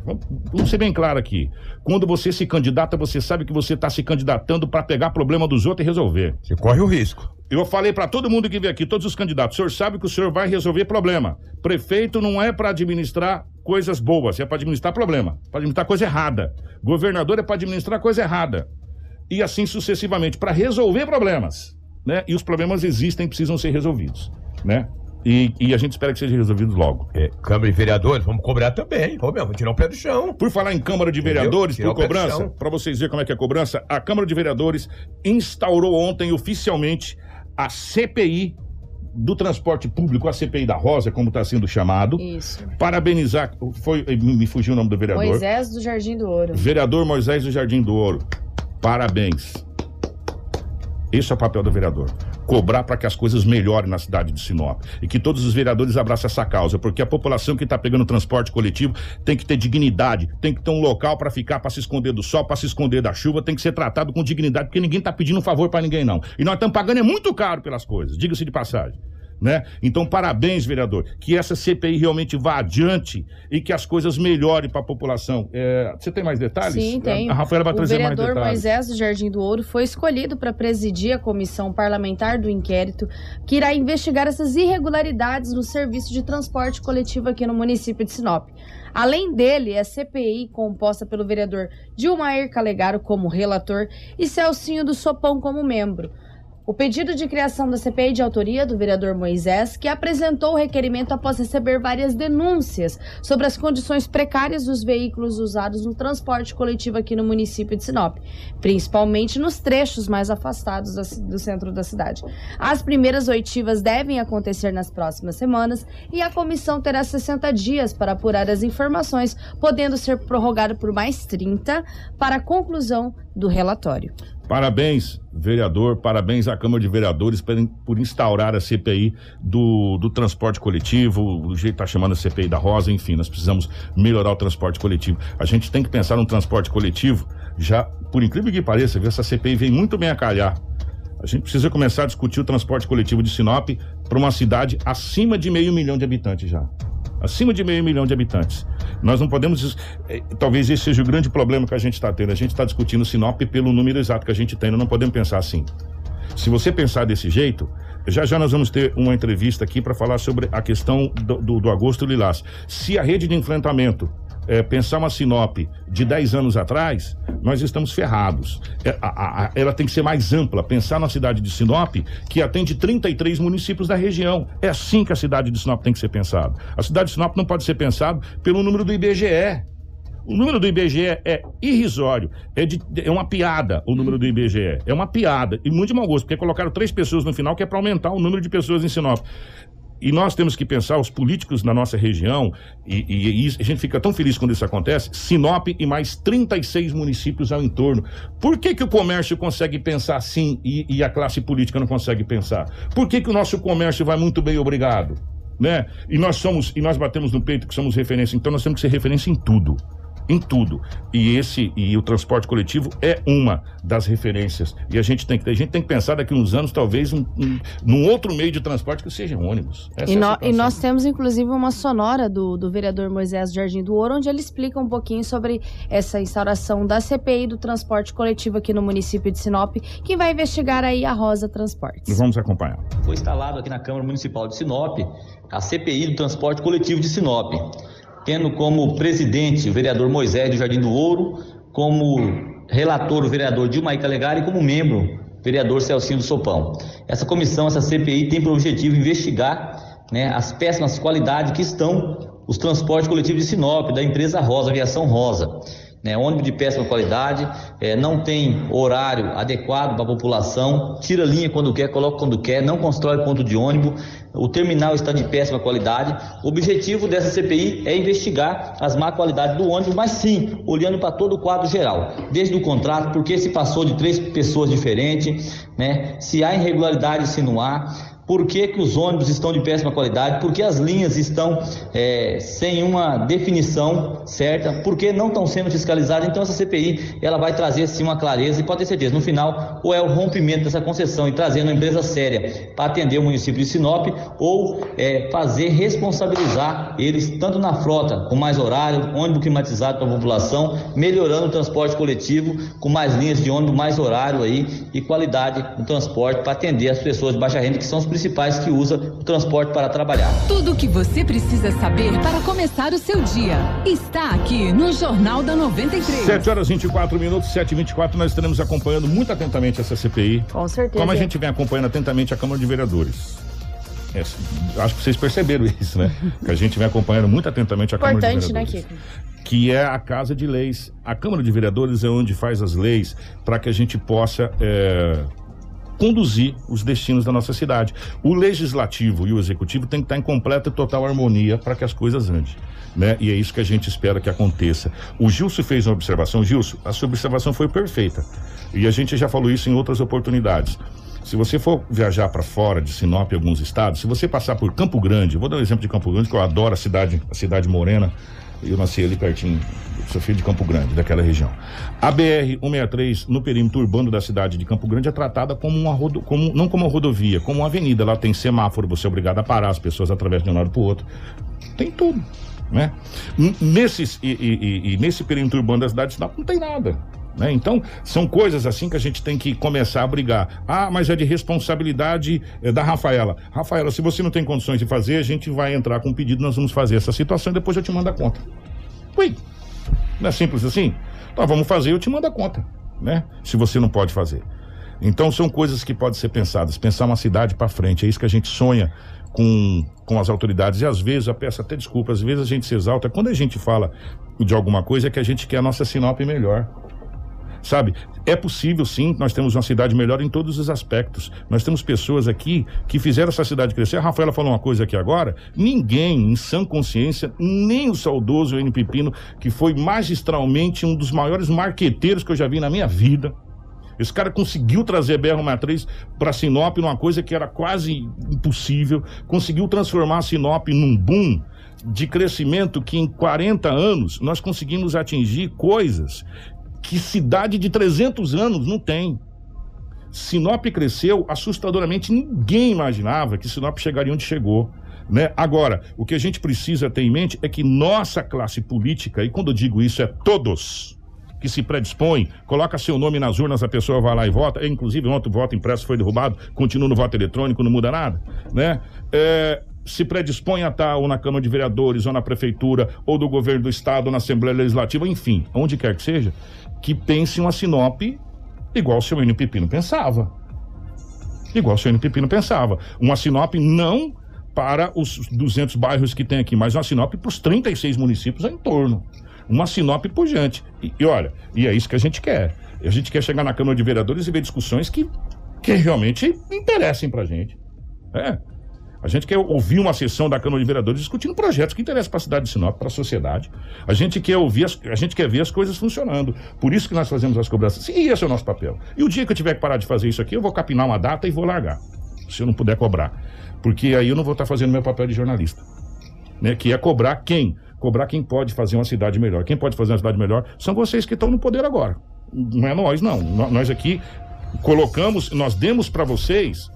vamos ser bem claro aqui. Quando você se candidata, você sabe que você está se candidatando para pegar problema dos outros e resolver. Você corre o risco. Eu falei para todo mundo que veio aqui, todos os candidatos, o senhor sabe que o senhor vai resolver problema. Prefeito não é para administrar coisas boas, é para administrar problema, para administrar coisa errada. Governador é para administrar coisa errada. E assim sucessivamente, para resolver problemas né? E os problemas existem e precisam ser resolvidos, né? E, e, a gente espera que sejam resolvidos logo. É, Câmara de Vereadores, vamos cobrar também. Ô, meu, vamos tirar o pé do chão. Por falar em Câmara de Vereadores, por cobrança, para vocês verem como é que é a cobrança, a Câmara de Vereadores instaurou ontem oficialmente a CPI do transporte público, a CPI da Rosa, como está sendo chamado. Isso. Parabenizar, foi, me fugiu o nome do vereador. Moisés do Jardim do Ouro. Vereador Moisés do Jardim do Ouro. Parabéns. Esse é o papel do vereador. Cobrar para que as coisas melhorem na cidade de Sinop. E que todos os vereadores abracem essa causa. Porque a população que está pegando transporte coletivo tem que ter dignidade, tem que ter um local para ficar, para se esconder do sol, para se esconder da chuva, tem que ser tratado com dignidade, porque ninguém está pedindo um favor para ninguém, não. E nós estamos pagando é muito caro pelas coisas, diga-se de passagem né? Então, parabéns, vereador, que essa CPI realmente vá adiante e que as coisas melhorem para a população. É, você tem mais detalhes? Sim, tem. A Rafaela vai o trazer mais detalhes. O vereador Moisés do Jardim do Ouro foi escolhido para presidir a comissão parlamentar do inquérito que irá investigar essas irregularidades no serviço de transporte coletivo aqui no município de Sinop. Além dele, a CPI, composta pelo vereador Dilmair Calegaro como relator e Celcinho do Sopão como membro. O pedido de criação da CPI de autoria do vereador Moisés, que apresentou o requerimento após receber várias denúncias sobre as condições precárias dos veículos usados no transporte coletivo aqui no município de Sinop, principalmente nos trechos mais afastados do centro da cidade. As primeiras oitivas devem acontecer nas próximas semanas e a comissão terá 60 dias para apurar as informações, podendo ser prorrogado por mais 30 para a conclusão do relatório. Parabéns, vereador, parabéns à Câmara de Vereadores por, por instaurar a CPI do, do transporte coletivo, do jeito está chamando a CPI da Rosa, enfim, nós precisamos melhorar o transporte coletivo. A gente tem que pensar no transporte coletivo, já, por incrível que pareça, essa CPI vem muito bem a calhar. A gente precisa começar a discutir o transporte coletivo de Sinop para uma cidade acima de meio milhão de habitantes já acima de meio milhão de habitantes. Nós não podemos. Eh, talvez esse seja o grande problema que a gente está tendo. A gente está discutindo Sinop pelo número exato que a gente tem. Nós não podemos pensar assim. Se você pensar desse jeito, já já nós vamos ter uma entrevista aqui para falar sobre a questão do, do, do agosto lilás. Se a rede de enfrentamento é, pensar uma Sinop de 10 anos atrás, nós estamos ferrados. É, a, a, ela tem que ser mais ampla. Pensar na cidade de Sinop, que atende 33 municípios da região. É assim que a cidade de Sinop tem que ser pensada. A cidade de Sinop não pode ser pensada pelo número do IBGE. O número do IBGE é irrisório. É, de, é uma piada o número do IBGE. É uma piada. E muito de mau gosto, porque colocaram três pessoas no final, que é para aumentar o número de pessoas em Sinop. E nós temos que pensar, os políticos na nossa região, e, e, e, a gente fica tão feliz quando isso acontece, Sinop e mais 36 municípios ao entorno. Por que, que o comércio consegue pensar assim e, e a classe política não consegue pensar? Por que, que o nosso comércio vai muito bem, obrigado? né? E nós somos, e nós batemos no peito que somos referência, então nós temos que ser referência em tudo em tudo. E esse e o transporte coletivo é uma das referências. E a gente tem que a gente tem que pensar daqui a uns anos talvez um, um, num outro meio de transporte que seja um ônibus. E, é no, e, nós temos inclusive uma sonora do, do vereador Moisés Jardim do Ouro, onde ele explica um pouquinho sobre essa instauração da CPI do transporte coletivo aqui no município de Sinop, que vai investigar aí a Rosa Transportes. Vamos acompanhar. Foi instalado aqui na Câmara Municipal de Sinop a CPI do transporte coletivo de Sinop tendo como presidente o vereador Moisés do Jardim do Ouro, como relator o vereador Dilmaí Calegari e como membro o vereador Celcinho do Sopão. Essa comissão, essa CPI, tem por objetivo investigar né, as péssimas qualidades que estão os transportes coletivos de Sinop, da empresa Rosa, Aviação Rosa né, ônibus de péssima qualidade, é, não tem horário adequado para a população, tira linha quando quer, coloca quando quer, não constrói ponto de ônibus, o terminal está de péssima qualidade. O objetivo dessa CPI é investigar as má qualidades do ônibus, mas sim, olhando para todo o quadro geral, desde o contrato, porque se passou de três pessoas diferentes, né, se há irregularidade, se não há por que, que os ônibus estão de péssima qualidade, por que as linhas estão é, sem uma definição certa, por que não estão sendo fiscalizadas. Então essa CPI ela vai trazer sim uma clareza e pode ter certeza, no final, ou é o rompimento dessa concessão e trazendo uma empresa séria para atender o município de Sinop, ou é, fazer responsabilizar eles tanto na frota, com mais horário, ônibus climatizado para a população, melhorando o transporte coletivo, com mais linhas de ônibus, mais horário aí e qualidade no transporte para atender as pessoas de baixa renda que são os principais que usa o transporte para trabalhar. Tudo o que você precisa saber para começar o seu dia está aqui no Jornal da 93. 7 horas 24 minutos, 7 e 24 nós estaremos acompanhando muito atentamente essa CPI. Com certeza. Como a gente vem acompanhando atentamente a Câmara de Vereadores. É, acho que vocês perceberam *laughs* isso, né? que a gente vem acompanhando muito atentamente a Importante, Câmara de Vereadores. Importante, né, Kiko? que é a Casa de Leis. A Câmara de Vereadores é onde faz as leis para que a gente possa é, conduzir os destinos da nossa cidade. O legislativo e o executivo têm que estar em completa e total harmonia para que as coisas andem. Né? E é isso que a gente espera que aconteça. O Gilson fez uma observação. Gilson, a sua observação foi perfeita. E a gente já falou isso em outras oportunidades. Se você for viajar para fora de Sinop, alguns estados, se você passar por Campo Grande, vou dar um exemplo de Campo Grande, que eu adoro a cidade, a cidade morena, eu nasci ali pertinho, sou filho de Campo Grande, daquela região. A BR-163, no perímetro urbano da cidade de Campo Grande, é tratada como uma rodo, como, não como uma rodovia, como uma avenida. Lá tem semáforo, você é obrigado a parar, as pessoas atravessam de um lado para o outro. Tem tudo. Né? Nesses, e, e, e, nesse perímetro urbano da cidade não tem nada. Né? Então, são coisas assim que a gente tem que começar a brigar. Ah, mas é de responsabilidade é, da Rafaela. Rafaela, se você não tem condições de fazer, a gente vai entrar com um pedido, nós vamos fazer essa situação e depois eu te mando a conta. Ui, não é simples assim? Nós vamos fazer, eu te mando a conta, né? Se você não pode fazer. Então são coisas que podem ser pensadas, pensar uma cidade para frente, é isso que a gente sonha com, com as autoridades. E às vezes, eu peço até desculpa, às vezes a gente se exalta. Quando a gente fala de alguma coisa, é que a gente quer a nossa Sinop melhor. Sabe? É possível sim, nós temos uma cidade melhor em todos os aspectos. Nós temos pessoas aqui que fizeram essa cidade crescer. A Rafaela falou uma coisa aqui agora: ninguém, em sã consciência, nem o saudoso N. Pepino, que foi magistralmente um dos maiores marqueteiros que eu já vi na minha vida. Esse cara conseguiu trazer a BR-63 para Sinop numa coisa que era quase impossível, conseguiu transformar Sinop num boom de crescimento que em 40 anos nós conseguimos atingir coisas que cidade de 300 anos não tem. Sinop cresceu assustadoramente, ninguém imaginava que Sinop chegaria onde chegou. Né? Agora, o que a gente precisa ter em mente é que nossa classe política, e quando eu digo isso é todos que se predispõem, coloca seu nome nas urnas, a pessoa vai lá e vota, inclusive ontem o voto impresso foi derrubado, continua no voto eletrônico, não muda nada, né? É, se predispõe a estar ou na Câmara de Vereadores, ou na Prefeitura, ou do Governo do Estado, ou na Assembleia Legislativa, enfim, onde quer que seja, que pense uma Sinop igual o seu N. Pepino pensava. Igual o seu N. Pepino pensava. Uma Sinop não para os 200 bairros que tem aqui, mas uma Sinop para os 36 municípios em torno. Uma Sinop pujante. E, e olha, e é isso que a gente quer. A gente quer chegar na Câmara de Vereadores e ver discussões que, que realmente interessem para a gente. É. A gente quer ouvir uma sessão da Câmara de Vereadores discutindo projetos que interessam para a cidade de Sinop, para a sociedade. A gente quer ouvir, as, a gente quer ver as coisas funcionando. Por isso que nós fazemos as cobranças. E esse é o nosso papel. E o dia que eu tiver que parar de fazer isso aqui, eu vou capinar uma data e vou largar. se eu não puder cobrar. Porque aí eu não vou estar fazendo meu papel de jornalista. Né? Que é cobrar quem? Cobrar quem pode fazer uma cidade melhor. Quem pode fazer uma cidade melhor são vocês que estão no poder agora. Não é nós, não. Nós aqui colocamos, nós demos para vocês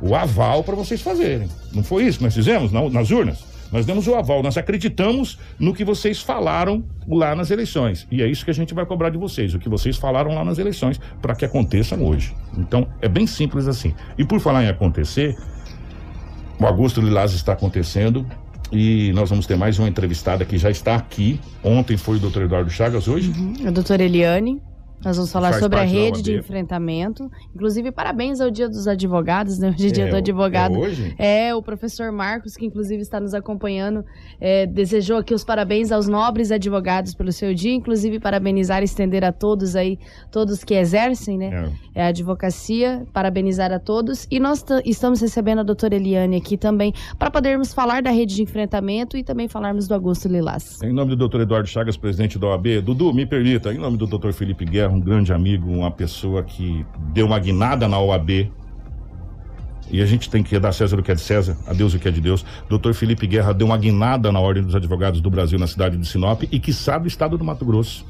o aval para vocês fazerem. Não foi isso que nós fizemos nas urnas? Nós demos o aval, nós acreditamos no que vocês falaram lá nas eleições. E é isso que a gente vai cobrar de vocês, o que vocês falaram lá nas eleições, para que aconteçam hoje. Então, é bem simples assim. E por falar em acontecer, o Augusto Lilás está acontecendo e nós vamos ter mais uma entrevistada que já está aqui. Ontem foi o doutor Eduardo Chagas, hoje? Uhum. A doutora Eliane. Nós vamos falar Faz sobre a rede de enfrentamento. Inclusive, parabéns ao Dia dos Advogados, né? Hoje é, Dia do Advogado. É, hoje? é, o professor Marcos, que inclusive está nos acompanhando, é, desejou aqui os parabéns aos nobres advogados pelo seu dia, inclusive parabenizar e estender a todos aí, todos que exercem, né? É. é a advocacia, parabenizar a todos. E nós estamos recebendo a doutora Eliane aqui também, para podermos falar da rede de enfrentamento e também falarmos do Augusto Lilás. Em nome do doutor Eduardo Chagas, presidente da OAB, Dudu, me permita, em nome do doutor Felipe Guerra, um grande amigo, uma pessoa que deu uma guinada na OAB. E a gente tem que dar César o que é de César, a Deus o que é de Deus. Doutor Felipe Guerra deu uma guinada na Ordem dos Advogados do Brasil na cidade de Sinop e que sabe o estado do Mato Grosso.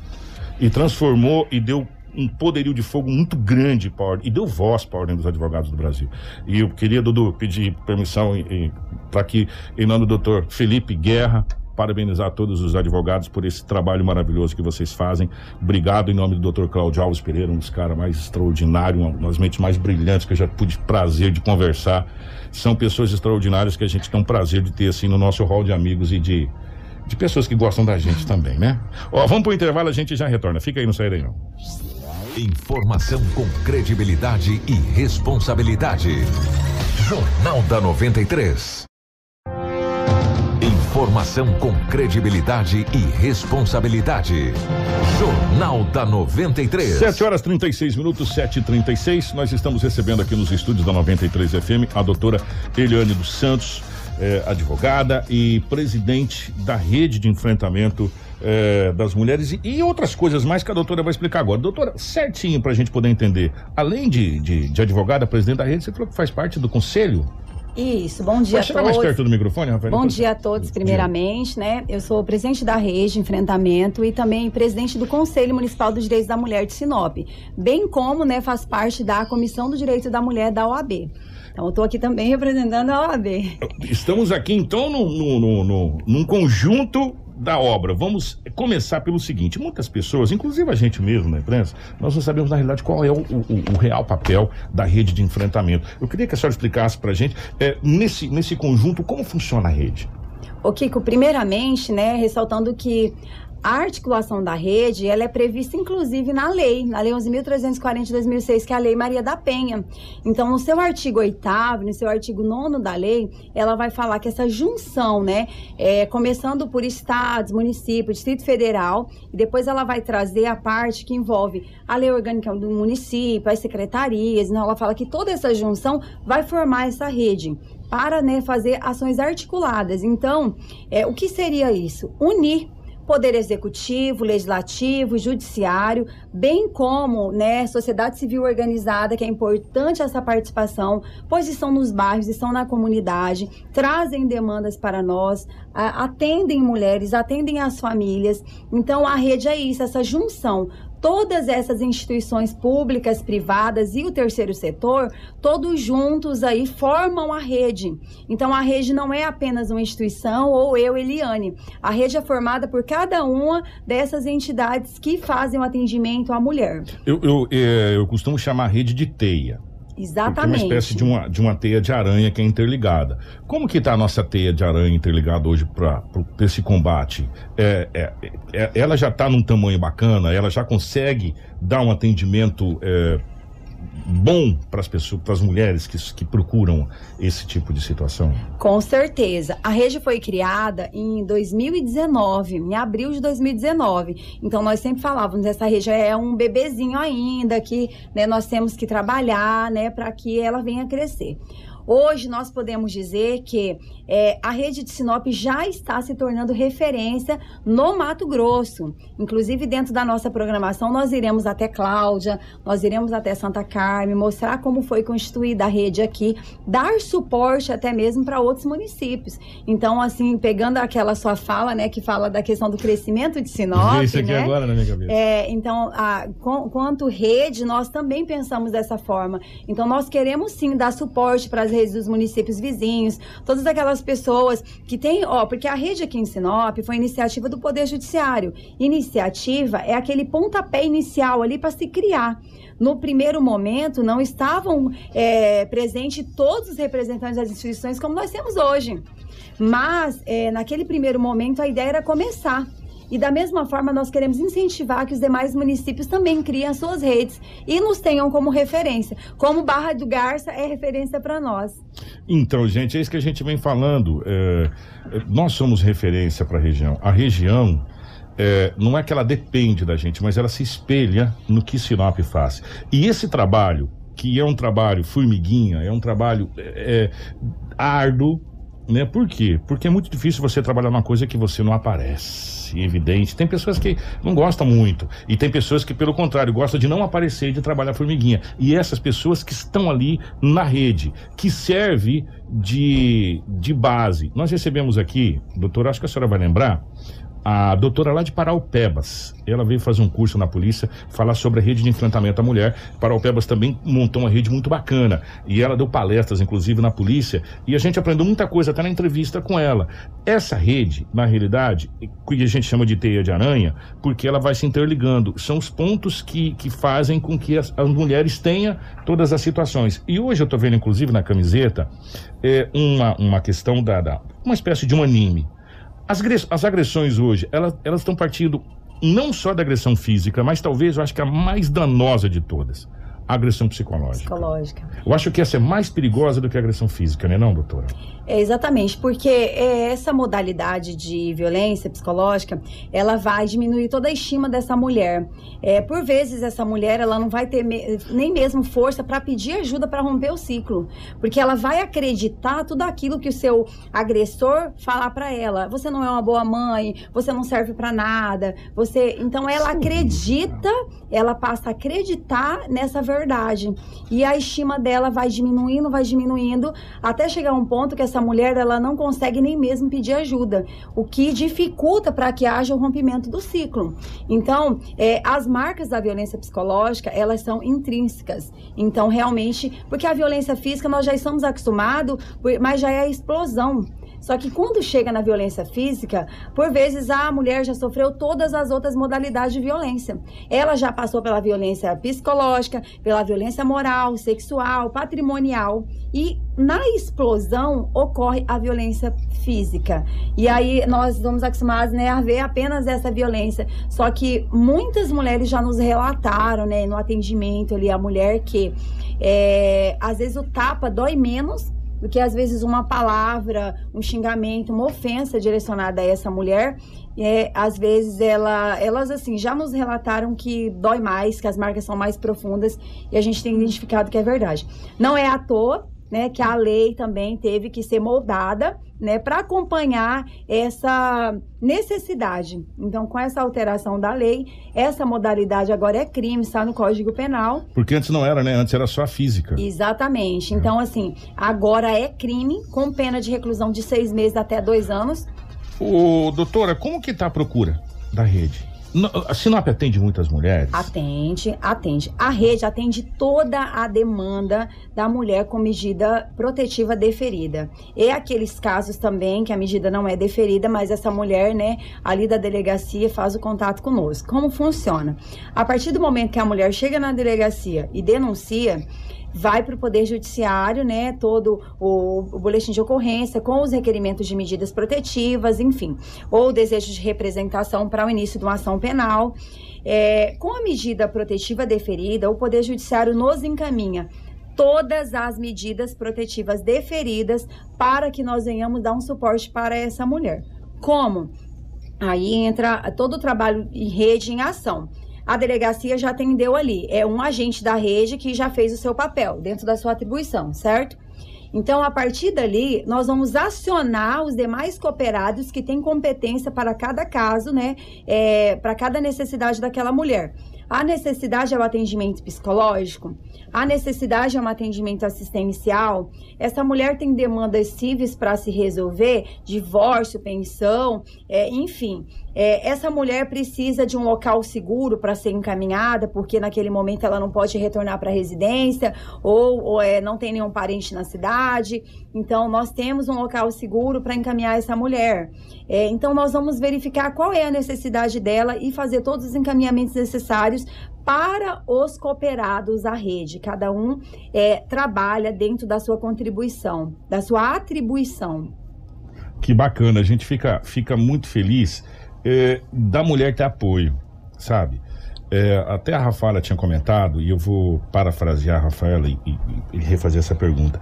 E transformou e deu um poderio de fogo muito grande para ordem, e deu voz para a Ordem dos Advogados do Brasil. E eu queria, Dudu, pedir permissão para que, em nome do doutor Felipe Guerra, parabenizar todos os advogados por esse trabalho maravilhoso que vocês fazem. Obrigado em nome do Dr. Claudio Alves Pereira, um dos caras mais extraordinários, uma das mentes mais brilhantes que eu já pude prazer de conversar. São pessoas extraordinárias que a gente tem um prazer de ter assim no nosso hall de amigos e de de pessoas que gostam da gente também, né? Ó, vamos pro intervalo, a gente já retorna. Fica aí, não sai daí não. Informação com credibilidade e responsabilidade. Jornal da 93. Informação com credibilidade e responsabilidade. Jornal da 93. 7 horas 36 minutos, 7 e 36 Nós estamos recebendo aqui nos estúdios da 93 FM a doutora Eliane dos Santos, eh, advogada e presidente da rede de enfrentamento eh, das mulheres e, e, outras coisas mais que a doutora vai explicar agora. Doutora, certinho para a gente poder entender. Além de, de, de advogada, presidente da rede, você falou que faz parte do conselho isso, bom dia Pode a todos. mais perto do microfone, Rafael? Bom dia a todos, primeiramente, né? Eu sou presidente da Rede de Enfrentamento e também presidente do Conselho Municipal dos Direitos da Mulher de Sinop, bem como, né, faz parte da Comissão do Direito da Mulher da OAB. Então, eu estou aqui também representando a OAB. Estamos aqui, então, no, no, no, no, num conjunto da obra. Vamos começar pelo seguinte: muitas pessoas, inclusive a gente mesmo na imprensa, nós não sabemos na realidade qual é o, o, o real papel da rede de enfrentamento. Eu queria que a senhora explicasse para a gente, é, nesse, nesse conjunto, como funciona a rede. Ô Kiko, primeiramente, né, ressaltando que a articulação da rede, ela é prevista inclusive na lei, na lei 11.340 de 2006, que é a Lei Maria da Penha. Então, no seu artigo 8 no seu artigo 9 da lei, ela vai falar que essa junção, né, é, começando por estados, municípios, Distrito Federal, e depois ela vai trazer a parte que envolve a lei orgânica do município, as secretarias, então ela fala que toda essa junção vai formar essa rede para né, fazer ações articuladas. Então, é, o que seria isso? Unir Poder Executivo, Legislativo, Judiciário, bem como né, sociedade civil organizada, que é importante essa participação, pois estão nos bairros, estão na comunidade, trazem demandas para nós, atendem mulheres, atendem as famílias. Então, a rede é isso, essa junção todas essas instituições públicas, privadas e o terceiro setor, todos juntos aí formam a rede. Então a rede não é apenas uma instituição ou eu, Eliane. A rede é formada por cada uma dessas entidades que fazem o atendimento à mulher. Eu, eu, é, eu costumo chamar a rede de teia. Exatamente. É uma espécie de uma, de uma teia de aranha que é interligada. Como que está a nossa teia de aranha interligada hoje para esse combate? É, é, é, ela já está num tamanho bacana? Ela já consegue dar um atendimento é, bom para as pessoas, para as mulheres que, que procuram esse tipo de situação? Com certeza. A rede foi criada em 2019, em abril de 2019. Então nós sempre falávamos, essa rede é um bebezinho ainda que né, nós temos que trabalhar, né, para que ela venha crescer. Hoje nós podemos dizer que é, a rede de Sinop já está se tornando referência no Mato Grosso. Inclusive, dentro da nossa programação, nós iremos até Cláudia, nós iremos até Santa Carmen, mostrar como foi constituída a rede aqui, dar suporte até mesmo para outros municípios. Então, assim, pegando aquela sua fala, né, que fala da questão do crescimento de Sinop. Isso aqui né? agora na minha cabeça. É, então, a, com, quanto rede, nós também pensamos dessa forma. Então, nós queremos sim dar suporte para as redes dos municípios vizinhos, todas aquelas pessoas que têm, ó, porque a rede aqui em Sinop foi iniciativa do Poder Judiciário. Iniciativa é aquele pontapé inicial ali para se criar. No primeiro momento, não estavam é, presentes todos os representantes das instituições como nós temos hoje. Mas, é, naquele primeiro momento, a ideia era começar. E da mesma forma, nós queremos incentivar que os demais municípios também criem as suas redes e nos tenham como referência. Como Barra do Garça é referência para nós. Então, gente, é isso que a gente vem falando. É, é, nós somos referência para a região. A região. É, não é que ela depende da gente, mas ela se espelha no que Sinop faz. E esse trabalho, que é um trabalho formiguinha, é um trabalho é, é, árduo, né? Por quê? Porque é muito difícil você trabalhar numa coisa que você não aparece, evidente. Tem pessoas que não gostam muito e tem pessoas que, pelo contrário, gostam de não aparecer e de trabalhar formiguinha. E essas pessoas que estão ali na rede, que serve de, de base. Nós recebemos aqui, doutor, acho que a senhora vai lembrar, a doutora lá de Paraupebas. Ela veio fazer um curso na polícia, falar sobre a rede de enfrentamento à mulher. Paraupebas também montou uma rede muito bacana. E ela deu palestras, inclusive, na polícia. E a gente aprendeu muita coisa até na entrevista com ela. Essa rede, na realidade, que a gente chama de teia de aranha, porque ela vai se interligando. São os pontos que, que fazem com que as, as mulheres tenham todas as situações. E hoje eu estou vendo, inclusive, na camiseta, é, uma, uma questão da, da. uma espécie de um anime as, as agressões hoje, elas estão partindo não só da agressão física, mas talvez eu acho que a mais danosa de todas agressão psicológica. Psicológica. Eu acho que essa é mais perigosa do que a agressão física, né, não, doutora? É, exatamente, porque é, essa modalidade de violência psicológica, ela vai diminuir toda a estima dessa mulher. É, por vezes, essa mulher, ela não vai ter me, nem mesmo força para pedir ajuda para romper o ciclo, porque ela vai acreditar tudo aquilo que o seu agressor falar para ela. Você não é uma boa mãe, você não serve para nada, você... Então, ela acredita, ela passa a acreditar nessa verdade verdade. E a estima dela vai diminuindo, vai diminuindo, até chegar um ponto que essa mulher ela não consegue nem mesmo pedir ajuda, o que dificulta para que haja o rompimento do ciclo. Então, é, as marcas da violência psicológica, elas são intrínsecas. Então, realmente, porque a violência física nós já estamos acostumados, mas já é a explosão. Só que quando chega na violência física, por vezes a mulher já sofreu todas as outras modalidades de violência. Ela já passou pela violência psicológica, pela violência moral, sexual, patrimonial e na explosão ocorre a violência física. E aí nós estamos acostumados né, a ver apenas essa violência. Só que muitas mulheres já nos relataram, né, no atendimento ali, a mulher que é, às vezes o tapa dói menos do que às vezes uma palavra, um xingamento, uma ofensa direcionada a essa mulher. É, às vezes ela, elas assim já nos relataram que dói mais, que as marcas são mais profundas e a gente tem identificado que é verdade. Não é à toa né, que a lei também teve que ser moldada, né, para acompanhar essa necessidade. Então, com essa alteração da lei, essa modalidade agora é crime, está no Código Penal. Porque antes não era, né? Antes era só a física. Exatamente. Então, assim, agora é crime, com pena de reclusão de seis meses até dois anos. Ô, doutora, como que está a procura da rede? A Sinop atende muitas mulheres? Atende, atende. A rede atende toda a demanda da mulher com medida protetiva deferida. E aqueles casos também que a medida não é deferida, mas essa mulher, né, ali da delegacia faz o contato conosco. Como funciona? A partir do momento que a mulher chega na delegacia e denuncia, vai para o Poder Judiciário, né, todo o, o, boletim de ocorrência com os requerimentos de medidas protetivas, enfim, ou desejo de representação para o início de uma ação penal. É, com a medida protetiva deferida, o Poder Judiciário nos encaminha todas as medidas protetivas deferidas para que nós venhamos dar um suporte para essa mulher. Como? Aí entra todo o trabalho em rede em ação a delegacia já atendeu ali. É um agente da rede que já fez o seu papel dentro da sua atribuição, certo? Então, a partir dali, nós vamos acionar os demais cooperados que têm competência para cada caso, né? É, para cada necessidade daquela mulher. A necessidade é o atendimento psicológico? A necessidade é um atendimento assistencial? Essa mulher tem demandas cíveis para se resolver? Divórcio, pensão, é, enfim. É, essa mulher precisa de um local seguro para ser encaminhada, porque naquele momento ela não pode retornar para a residência, ou, ou é, não tem nenhum parente na cidade. Então, nós temos um local seguro para encaminhar essa mulher. É, então, nós vamos verificar qual é a necessidade dela e fazer todos os encaminhamentos necessários para os cooperados à rede. Cada um é, trabalha dentro da sua contribuição, da sua atribuição. Que bacana, a gente fica, fica muito feliz é, da mulher ter apoio, sabe? É, até a Rafaela tinha comentado, e eu vou parafrasear a Rafaela e, e, e refazer essa pergunta.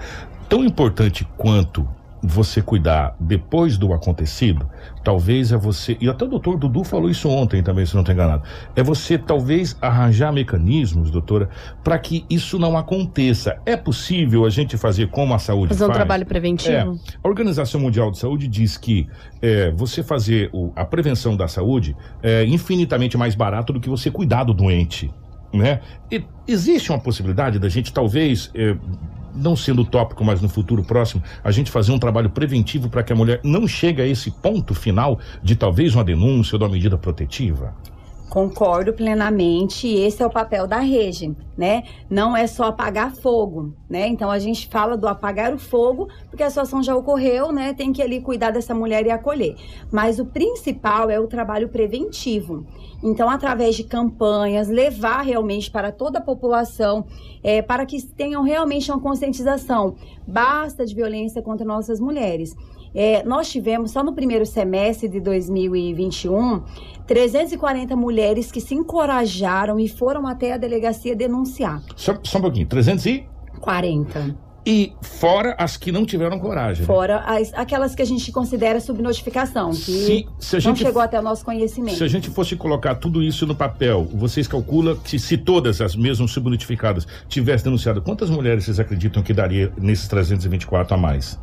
Tão importante quanto você cuidar depois do acontecido, talvez é você, e até o doutor Dudu falou isso ontem também, se não estou enganado, é você talvez arranjar mecanismos, doutora, para que isso não aconteça. É possível a gente fazer como a saúde fazer um faz? trabalho preventivo? É, a Organização Mundial de Saúde diz que é, você fazer o, a prevenção da saúde é infinitamente mais barato do que você cuidar do doente. Né? E existe uma possibilidade da gente talvez é, não sendo utópico, mas no futuro próximo, a gente fazer um trabalho preventivo para que a mulher não chegue a esse ponto final de talvez uma denúncia ou uma medida protetiva? Concordo plenamente, esse é o papel da rede, né? Não é só apagar fogo, né? Então a gente fala do apagar o fogo, porque a situação já ocorreu, né? Tem que ali cuidar dessa mulher e acolher. Mas o principal é o trabalho preventivo. Então, através de campanhas, levar realmente para toda a população, é, para que tenham realmente uma conscientização. Basta de violência contra nossas mulheres. É, nós tivemos, só no primeiro semestre de 2021, 340 mulheres que se encorajaram e foram até a delegacia denunciar. Só, só um pouquinho, 340. 40. E fora as que não tiveram coragem. né? Fora as, aquelas que a gente considera subnotificação, que Se- se a não gente- chegou até o nosso conhecimento. Se a gente fosse colocar tudo isso no papel, vocês calculam que se todas as mesmas subnotificadas tivessem denunciado, quantas mulheres vocês acreditam que daria nesses 324 a mais?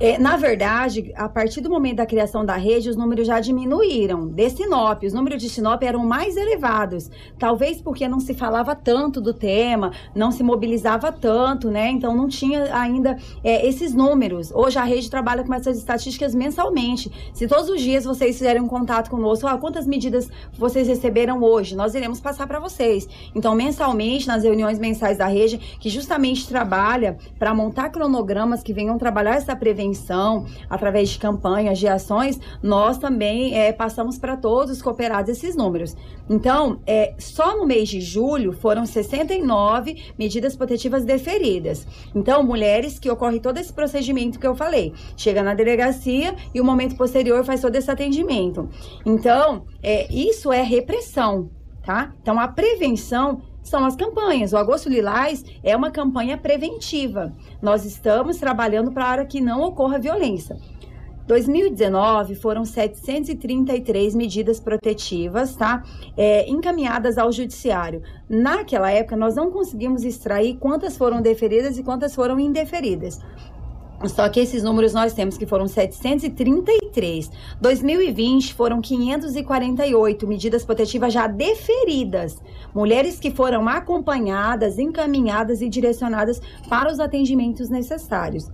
É, na verdade, a partir do momento da criação da rede, os números já diminuíram. De Sinop, os números de Sinop eram mais elevados. Talvez porque não se falava tanto do tema, não se mobilizava tanto, né? Então não tinha ainda é, esses números. Hoje a rede trabalha com essas estatísticas mensalmente. Se todos os dias vocês fizerem um contato conosco, ah, quantas medidas vocês receberam hoje, nós iremos passar para vocês. Então, mensalmente, nas reuniões mensais da rede, que justamente trabalha para montar cronogramas que venham trabalhar essa prevenção através de campanhas, de ações, nós também é, passamos para todos os cooperados esses números. Então, é, só no mês de julho foram 69 medidas protetivas deferidas. Então, mulheres que ocorre todo esse procedimento que eu falei. Chega na delegacia e o momento posterior faz todo esse atendimento. Então, é, isso é repressão, tá? Então, a prevenção são as campanhas. O Agosto Lilás é uma campanha preventiva. Nós estamos trabalhando para que não ocorra violência. 2019 foram 733 medidas protetivas, tá? É, encaminhadas ao judiciário. Naquela época, nós não conseguimos extrair quantas foram deferidas e quantas foram indeferidas. Só que esses números nós temos que foram 733. 2020 foram 548 medidas protetivas já deferidas. Mulheres que foram acompanhadas, encaminhadas e direcionadas para os atendimentos necessários.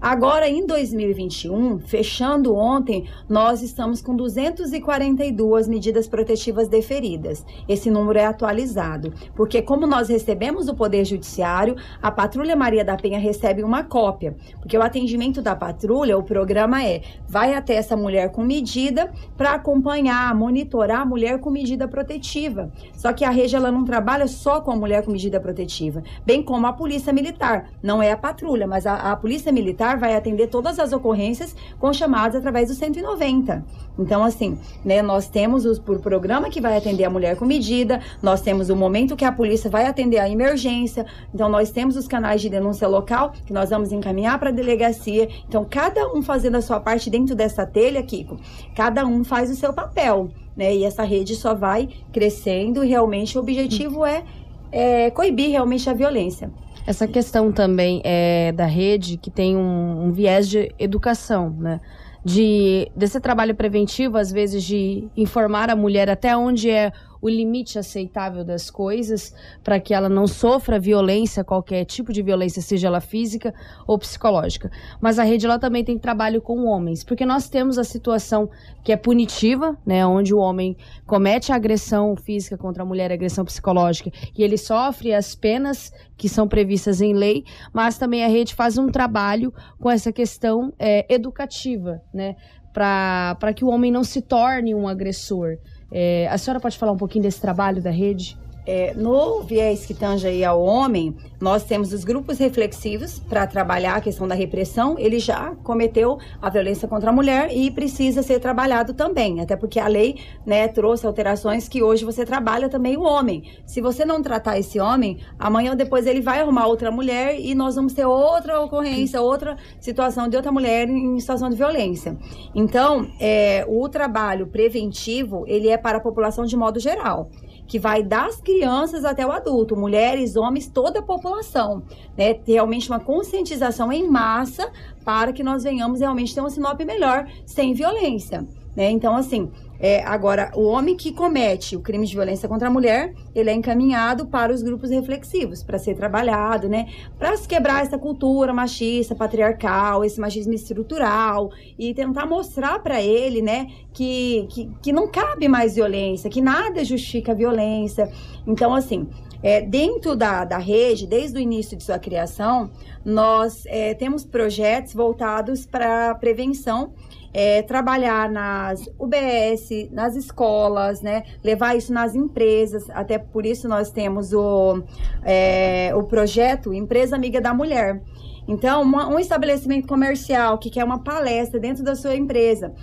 Agora, em 2021, fechando ontem, nós estamos com 242 medidas protetivas deferidas. Esse número é atualizado, porque como nós recebemos o Poder Judiciário, a Patrulha Maria da Penha recebe uma cópia, porque o atendimento da patrulha, o programa é, vai até essa mulher com medida para acompanhar, monitorar a mulher com medida protetiva. Só que a rede ela não trabalha só com a mulher com medida protetiva, bem como a Polícia Militar. Não é a patrulha, mas a, a Polícia Militar vai atender todas as ocorrências com chamadas através do 190. Então, assim, né, nós temos o por programa que vai atender a mulher com medida, nós temos o momento que a polícia vai atender a emergência, então nós temos os canais de denúncia local que nós vamos encaminhar para a delegacia. Então, cada um fazendo a sua parte dentro dessa telha, Kiko, cada um faz o seu papel, né? E essa rede só vai crescendo e realmente o objetivo é, é coibir realmente a violência. Essa questão também é da rede que tem um, um viés de educação, né? De, desse trabalho preventivo, às vezes, de informar a mulher até onde é o limite aceitável das coisas para que ela não sofra violência, qualquer tipo de violência, seja ela física ou psicológica. Mas a rede ela também tem trabalho com homens, porque nós temos a situação que é punitiva, né, onde o homem comete agressão física contra a mulher, agressão psicológica, e ele sofre as penas que são previstas em lei, mas também a rede faz um trabalho com essa questão é, educativa, né, para que o homem não se torne um agressor. É, a senhora pode falar um pouquinho desse trabalho da rede? É, no viés que tange aí ao homem, nós temos os grupos reflexivos para trabalhar a questão da repressão. Ele já cometeu a violência contra a mulher e precisa ser trabalhado também, até porque a lei né, trouxe alterações que hoje você trabalha também o homem. Se você não tratar esse homem, amanhã ou depois ele vai arrumar outra mulher e nós vamos ter outra ocorrência, outra situação de outra mulher em situação de violência. Então, é, o trabalho preventivo ele é para a população de modo geral que vai das crianças até o adulto, mulheres, homens, toda a população, né? Realmente uma conscientização em massa para que nós venhamos realmente ter um Sinop melhor, sem violência, né? Então, assim, é, agora, o homem que comete o crime de violência contra a mulher, ele é encaminhado para os grupos reflexivos, para ser trabalhado, né? Para se quebrar essa cultura machista, patriarcal, esse machismo estrutural e tentar mostrar para ele, né, que, que, que não cabe mais violência, que nada justifica a violência. Então, assim, é, dentro da, da rede, desde o início de sua criação, nós é, temos projetos voltados para prevenção é, trabalhar nas UBS, nas escolas, né? Levar isso nas empresas. Até por isso nós temos o, é, o projeto Empresa Amiga da Mulher. Então, uma, um estabelecimento comercial que quer uma palestra dentro da sua empresa,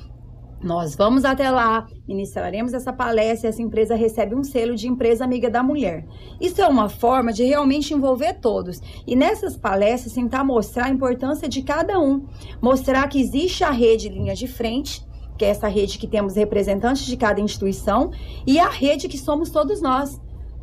nós vamos até lá, ministraremos essa palestra e essa empresa recebe um selo de empresa amiga da mulher. Isso é uma forma de realmente envolver todos. E nessas palestras tentar mostrar a importância de cada um, mostrar que existe a rede linha de frente, que é essa rede que temos representantes de cada instituição, e a rede que somos todos nós.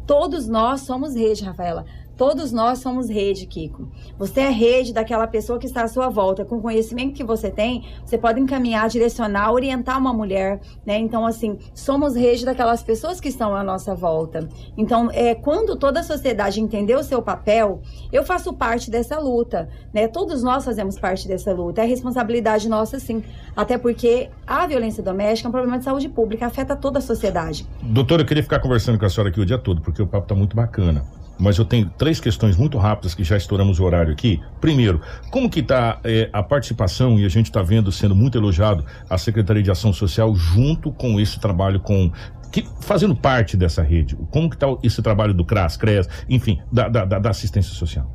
Todos nós somos rede, Rafaela. Todos nós somos rede, Kiko. Você é rede daquela pessoa que está à sua volta. Com o conhecimento que você tem, você pode encaminhar, direcionar, orientar uma mulher, né? Então, assim, somos rede daquelas pessoas que estão à nossa volta. Então, é, quando toda a sociedade entender o seu papel, eu faço parte dessa luta, né? Todos nós fazemos parte dessa luta. É responsabilidade nossa, sim. Até porque a violência doméstica é um problema de saúde pública, afeta toda a sociedade. Doutora, eu queria ficar conversando com a senhora aqui o dia todo, porque o papo está muito bacana mas eu tenho três questões muito rápidas que já estouramos o horário aqui. Primeiro, como que está é, a participação, e a gente está vendo sendo muito elogiado, a Secretaria de Ação Social junto com esse trabalho com que, fazendo parte dessa rede, como que está esse trabalho do CRAS, CREAS, enfim, da, da, da assistência social?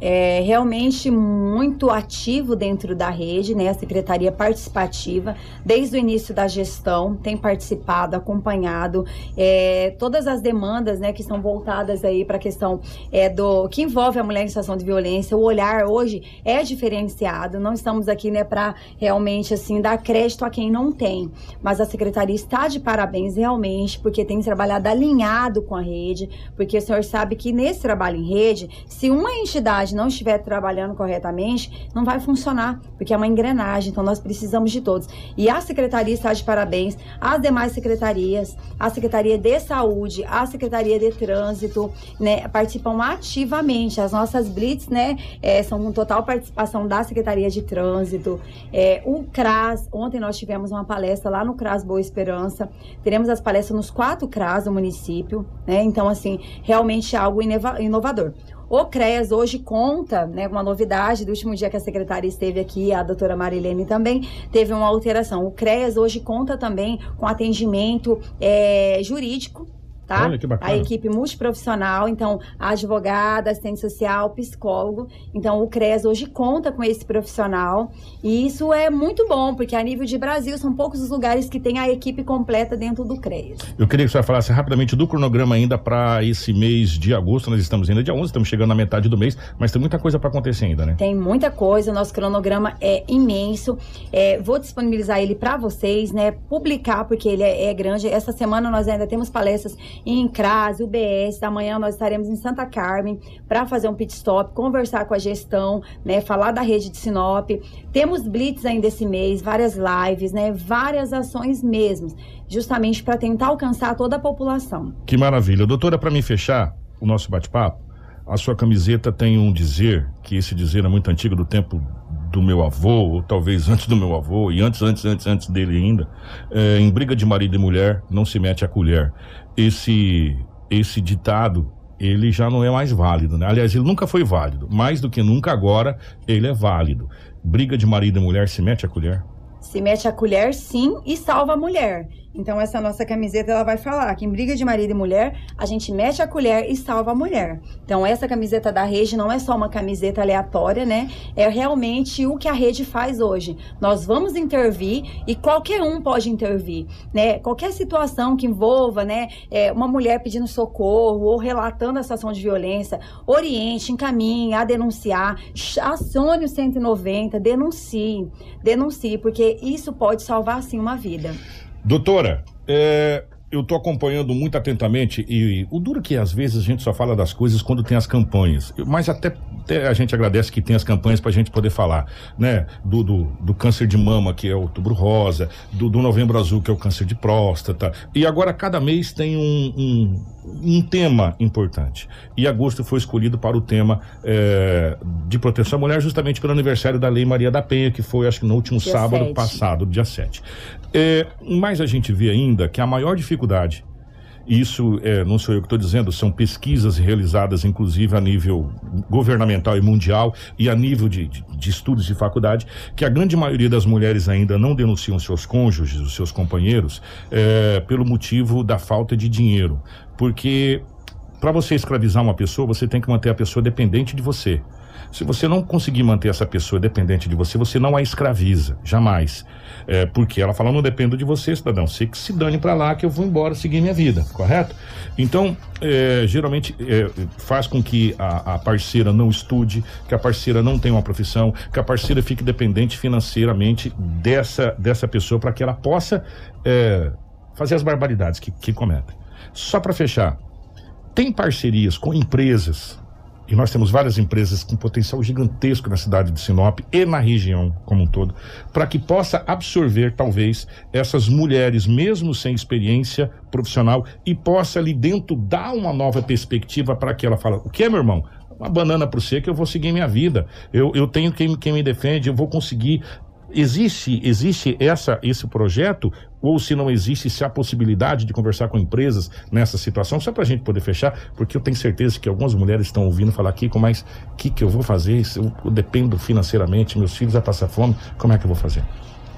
É realmente muito ativo dentro da rede, né? A secretaria participativa, desde o início da gestão, tem participado, acompanhado é, todas as demandas, né, que estão voltadas aí para a questão é, do que envolve a mulher em situação de violência. O olhar hoje é diferenciado. Não estamos aqui, né, para realmente assim dar crédito a quem não tem, mas a secretaria está de parabéns realmente porque tem trabalhado alinhado com a rede, porque o senhor sabe que nesse trabalho em rede, se uma entidade engrenagem não estiver trabalhando corretamente, não vai funcionar, porque é uma engrenagem, então nós precisamos de todos. E a secretaria está de parabéns, as demais secretarias, a Secretaria de Saúde, a Secretaria de Trânsito, né, participam ativamente. As nossas blitz, né, é, são com total participação da Secretaria de Trânsito. É, o CRAS, ontem nós tivemos uma palestra lá no CRAS Boa Esperança, teremos as palestras nos quatro CRAS do município, né, então assim, realmente é algo inovador. O CREAS hoje conta, né, uma novidade do último dia que a secretária esteve aqui, a doutora Marilene também teve uma alteração. O CREAS hoje conta também com atendimento é, jurídico, tá? Olha que bacana. A equipe multiprofissional, então, advogada, assistente social, psicólogo. Então, o CRES hoje conta com esse profissional. E isso é muito bom, porque a nível de Brasil, são poucos os lugares que tem a equipe completa dentro do CRES. Eu queria que você falasse rapidamente do cronograma ainda para esse mês de agosto. Nós estamos ainda dia 11, estamos chegando na metade do mês, mas tem muita coisa para acontecer ainda, né? Tem muita coisa, o nosso cronograma é imenso. É, vou disponibilizar ele para vocês, né? Publicar, porque ele é, é grande. Essa semana nós ainda temos palestras em CRAS, UBS. Amanhã nós estaremos em Santa Carmen para fazer um pit stop, conversar com a gestão, né, falar da rede de Sinop. Temos blitz ainda esse mês, várias lives, né, várias ações mesmo, justamente para tentar alcançar toda a população. Que maravilha. Doutora, para me fechar o nosso bate-papo, a sua camiseta tem um dizer, que esse dizer é muito antigo do tempo do meu avô, ou talvez antes do meu avô, e antes, antes, antes, antes dele ainda, é, em briga de marido e mulher, não se mete a colher. Esse, esse ditado, ele já não é mais válido, né? Aliás, ele nunca foi válido. Mais do que nunca agora, ele é válido. Briga de marido e mulher, se mete a colher? Se mete a colher, sim, e salva a mulher. Então essa nossa camiseta ela vai falar que em briga de marido e mulher, a gente mete a colher e salva a mulher. Então essa camiseta da rede não é só uma camiseta aleatória, né? É realmente o que a rede faz hoje. Nós vamos intervir e qualquer um pode intervir, né? Qualquer situação que envolva, né, é, uma mulher pedindo socorro ou relatando a situação de violência, oriente, encaminhe a denunciar, acione o 190, denuncie, denuncie, porque isso pode salvar sim uma vida. Doutora, é, eu estou acompanhando muito atentamente e o duro que às vezes a gente só fala das coisas quando tem as campanhas, mas até, até a gente agradece que tem as campanhas para a gente poder falar, né? Do, do, do, câncer de mama, que é o outubro rosa, do, do novembro azul, que é o câncer de próstata, e agora cada mês tem um, um um tema importante. E agosto foi escolhido para o tema é, de proteção à mulher, justamente pelo aniversário da Lei Maria da Penha, que foi, acho que no último dia sábado 7. passado, dia 7. É, mas a gente vê ainda que a maior dificuldade isso é, não sou eu que estou dizendo, são pesquisas realizadas, inclusive a nível governamental e mundial e a nível de, de, de, estudos de faculdade, que a grande maioria das mulheres ainda não denunciam seus cônjuges, os seus companheiros, é, pelo motivo da falta de dinheiro. Porque para você escravizar uma pessoa, você tem que manter a pessoa dependente de você. Se você não conseguir manter essa pessoa dependente de você, você não a escraviza, jamais. É, porque ela fala, não dependo de você, cidadão, você que se dane para lá que eu vou embora seguir minha vida, correto? Então, é, geralmente é, faz com que a, a, parceira não estude, que a parceira não tenha uma profissão, que a parceira fique dependente financeiramente dessa, dessa pessoa para que ela possa é, fazer as barbaridades que, que. Só para fechar, tem parcerias com empresas e nós temos várias empresas com potencial gigantesco na cidade de Sinop e na região como um todo, para que possa absorver, talvez, essas mulheres, mesmo sem experiência profissional, e possa ali dentro dar uma nova perspectiva para que ela fale: o que meu irmão? Uma banana para você que eu vou seguir minha vida. Eu, eu tenho quem, quem me defende, eu vou conseguir Existe, existe essa, esse projeto, ou se não existe, se há possibilidade de conversar com empresas nessa situação, só para a gente poder fechar, porque eu tenho certeza que algumas mulheres estão ouvindo falar aqui, mas o que, que eu vou fazer? Eu, eu dependo financeiramente, meus filhos vão passar fome, como é que eu vou fazer?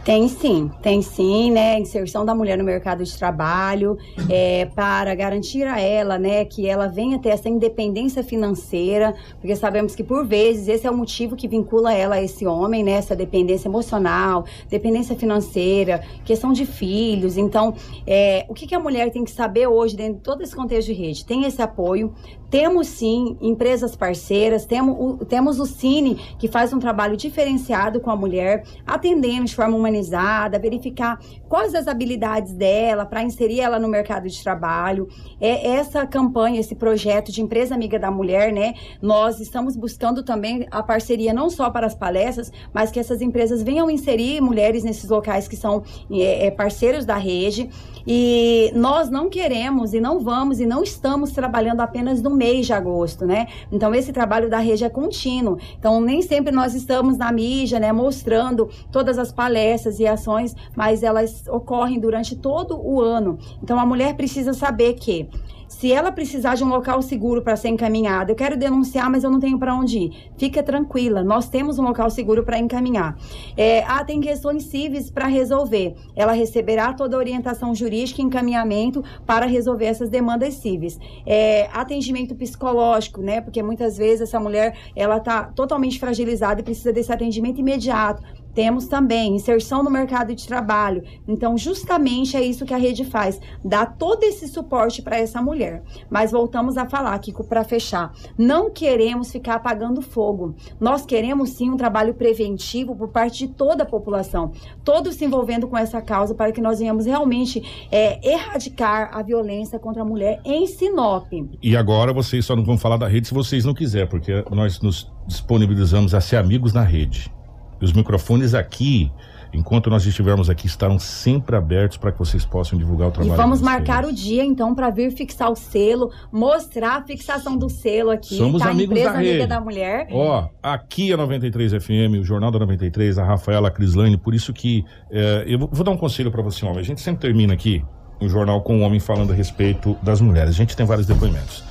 Tem sim, tem sim, né? Inserção da mulher no mercado de trabalho é, para garantir a ela, né, que ela venha ter essa independência financeira, porque sabemos que por vezes esse é o motivo que vincula ela a esse homem, né? Essa dependência emocional, dependência financeira, questão de filhos. Então, é, o que, que a mulher tem que saber hoje dentro de todo esse contexto de rede? Tem esse apoio, temos sim empresas parceiras, temos o, temos o Cine, que faz um trabalho diferenciado com a mulher, atendendo de forma humanizada, verificar quais as habilidades dela para inserir ela no mercado de trabalho. É essa campanha, esse projeto de empresa amiga da mulher, né? Nós estamos buscando também a parceria não só para as palestras, mas que essas empresas venham inserir mulheres nesses locais que são é, é parceiros da rede. E nós não queremos e não vamos e não estamos trabalhando apenas no mês de agosto, né? Então esse trabalho da rede é contínuo. Então nem sempre nós estamos na mídia, né, mostrando todas as palestras e ações, mas elas ocorrem durante todo o ano. Então a mulher precisa saber que se ela precisar de um local seguro para ser encaminhada, eu quero denunciar, mas eu não tenho para onde ir. Fica tranquila, nós temos um local seguro para encaminhar. É, ah, tem questões cíveis para resolver. Ela receberá toda a orientação jurídica e encaminhamento para resolver essas demandas cíveis. É, atendimento psicológico, né? Porque muitas vezes essa mulher ela está totalmente fragilizada e precisa desse atendimento imediato Temos também inserção no mercado de trabalho. Então, justamente é isso que a rede faz, dá todo esse suporte para essa mulher. Mas voltamos a falar, Kiko, para fechar. Não queremos ficar apagando fogo. Nós queremos sim um trabalho preventivo por parte de toda a população, todos se envolvendo com essa causa para que nós venhamos realmente é, erradicar a violência contra a mulher em Sinop. E agora vocês só não vão falar da rede se vocês não quiserem, porque nós nos disponibilizamos a ser amigos na rede. Os microfones aqui, enquanto nós estivermos aqui, estarão sempre abertos para que vocês possam divulgar o E trabalho. vamos de vocês. marcar o dia, então, para vir fixar o selo, mostrar a fixação do selo aqui, Somos tá? amigos Empresa da Amiga rede. da Mulher. Ó, aqui é 93 FM, o Jornal da 93, a Rafaela Crislane, por isso que é, eu vou- vou dar um conselho para você, homem. A gente sempre termina aqui o jornal com o homem falando a respeito das mulheres. A gente tem vários depoimentos.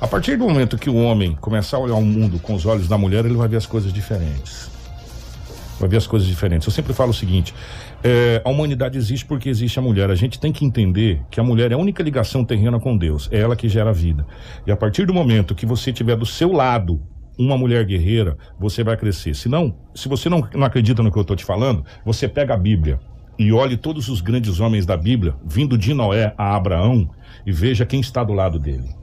A partir do momento que o homem começar a olhar o mundo com os olhos da mulher, ele vai ver as coisas diferentes. Vai ver as coisas diferentes. Eu sempre falo o seguinte: é, a humanidade existe porque existe a mulher. A gente tem que entender que a mulher é a única ligação terrena com Deus. É ela que gera a vida. E a partir do momento que você tiver do seu lado uma mulher guerreira, você vai crescer. Se não, se você não, não acredita no que eu estou te falando, você pega a Bíblia e olhe todos os grandes homens da Bíblia, vindo de Noé a Abraão, e veja quem está do lado dele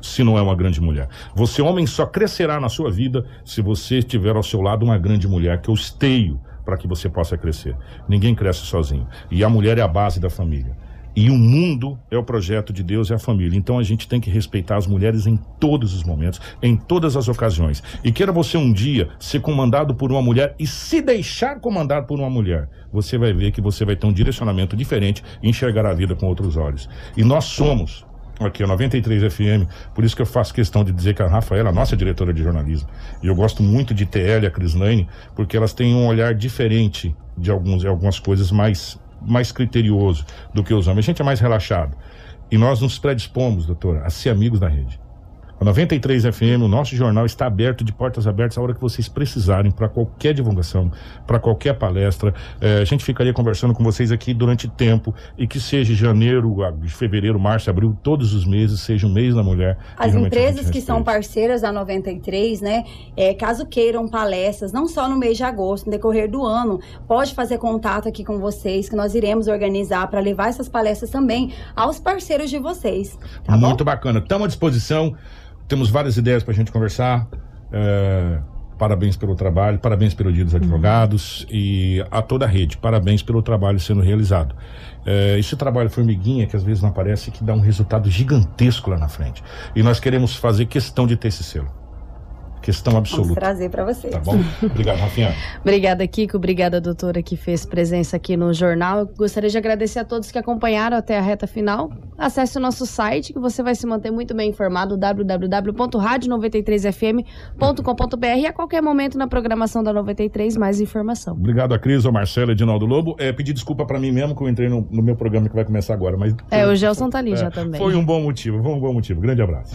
se não é uma grande mulher. Você, homem, só crescerá na sua vida se você tiver ao seu lado uma grande mulher, que eu esteio para que você possa crescer. Ninguém cresce sozinho. E a mulher é a base da família. E o mundo é o projeto de Deus e a família. Então a gente tem que respeitar as mulheres em todos os momentos, em todas as ocasiões. E queira você um dia ser comandado por uma mulher e se deixar comandar por uma mulher, você vai ver que você vai ter um direcionamento diferente e enxergar a vida com outros olhos. E nós somos aqui, a 93 FM. Por isso que eu faço questão de dizer que a Rafaela a nossa diretora de jornalismo. E eu gosto muito de TL e a Crislane, porque elas têm um olhar diferente de alguns, algumas coisas mais, mais criterioso do que os homens. A gente é mais relaxado. E nós nos predispomos, doutora, a ser amigos da rede. A 93 FM, o nosso jornal está aberto, de portas abertas, a hora que vocês precisarem, para qualquer divulgação, para qualquer palestra. Eh, a gente ficaria conversando com vocês aqui durante tempo e que seja janeiro, fevereiro, março, abril, todos os meses, seja o mês da mulher. As empresas que são parceiras da 93, né, é, caso queiram palestras, não só no mês de agosto, no decorrer do ano, pode fazer contato aqui com vocês, que nós iremos organizar para levar essas palestras também aos parceiros de vocês. Tá bom? Muito bacana. Estamos à disposição. Temos várias ideias para a gente conversar. É, parabéns pelo trabalho, parabéns pelo Dia dos Advogados e a toda a rede. Parabéns pelo trabalho sendo realizado. É, esse trabalho formiguinha que às vezes não aparece que dá um resultado gigantesco lá na frente. E nós queremos fazer questão de ter esse selo. Questão Vamos absoluta. trazer para vocês. Tá bom? Obrigado, Rafinha. *laughs* Obrigada, Kiko. Obrigada, doutora, que fez presença aqui no jornal. Gostaria de agradecer a todos que acompanharam até a reta final. Acesse o nosso site, que você vai se manter muito bem informado, www.radio93fm.com.br e a qualquer momento na programação da 93, mais informação. Obrigado a Cris, ao Marcelo, Edinaldo Lobo. É, pedir desculpa para mim mesmo que eu entrei no, no meu programa que vai começar agora. Mas, É, o Gelson tá ali É, já também. Foi um bom motivo, foi um bom motivo. Grande abraço.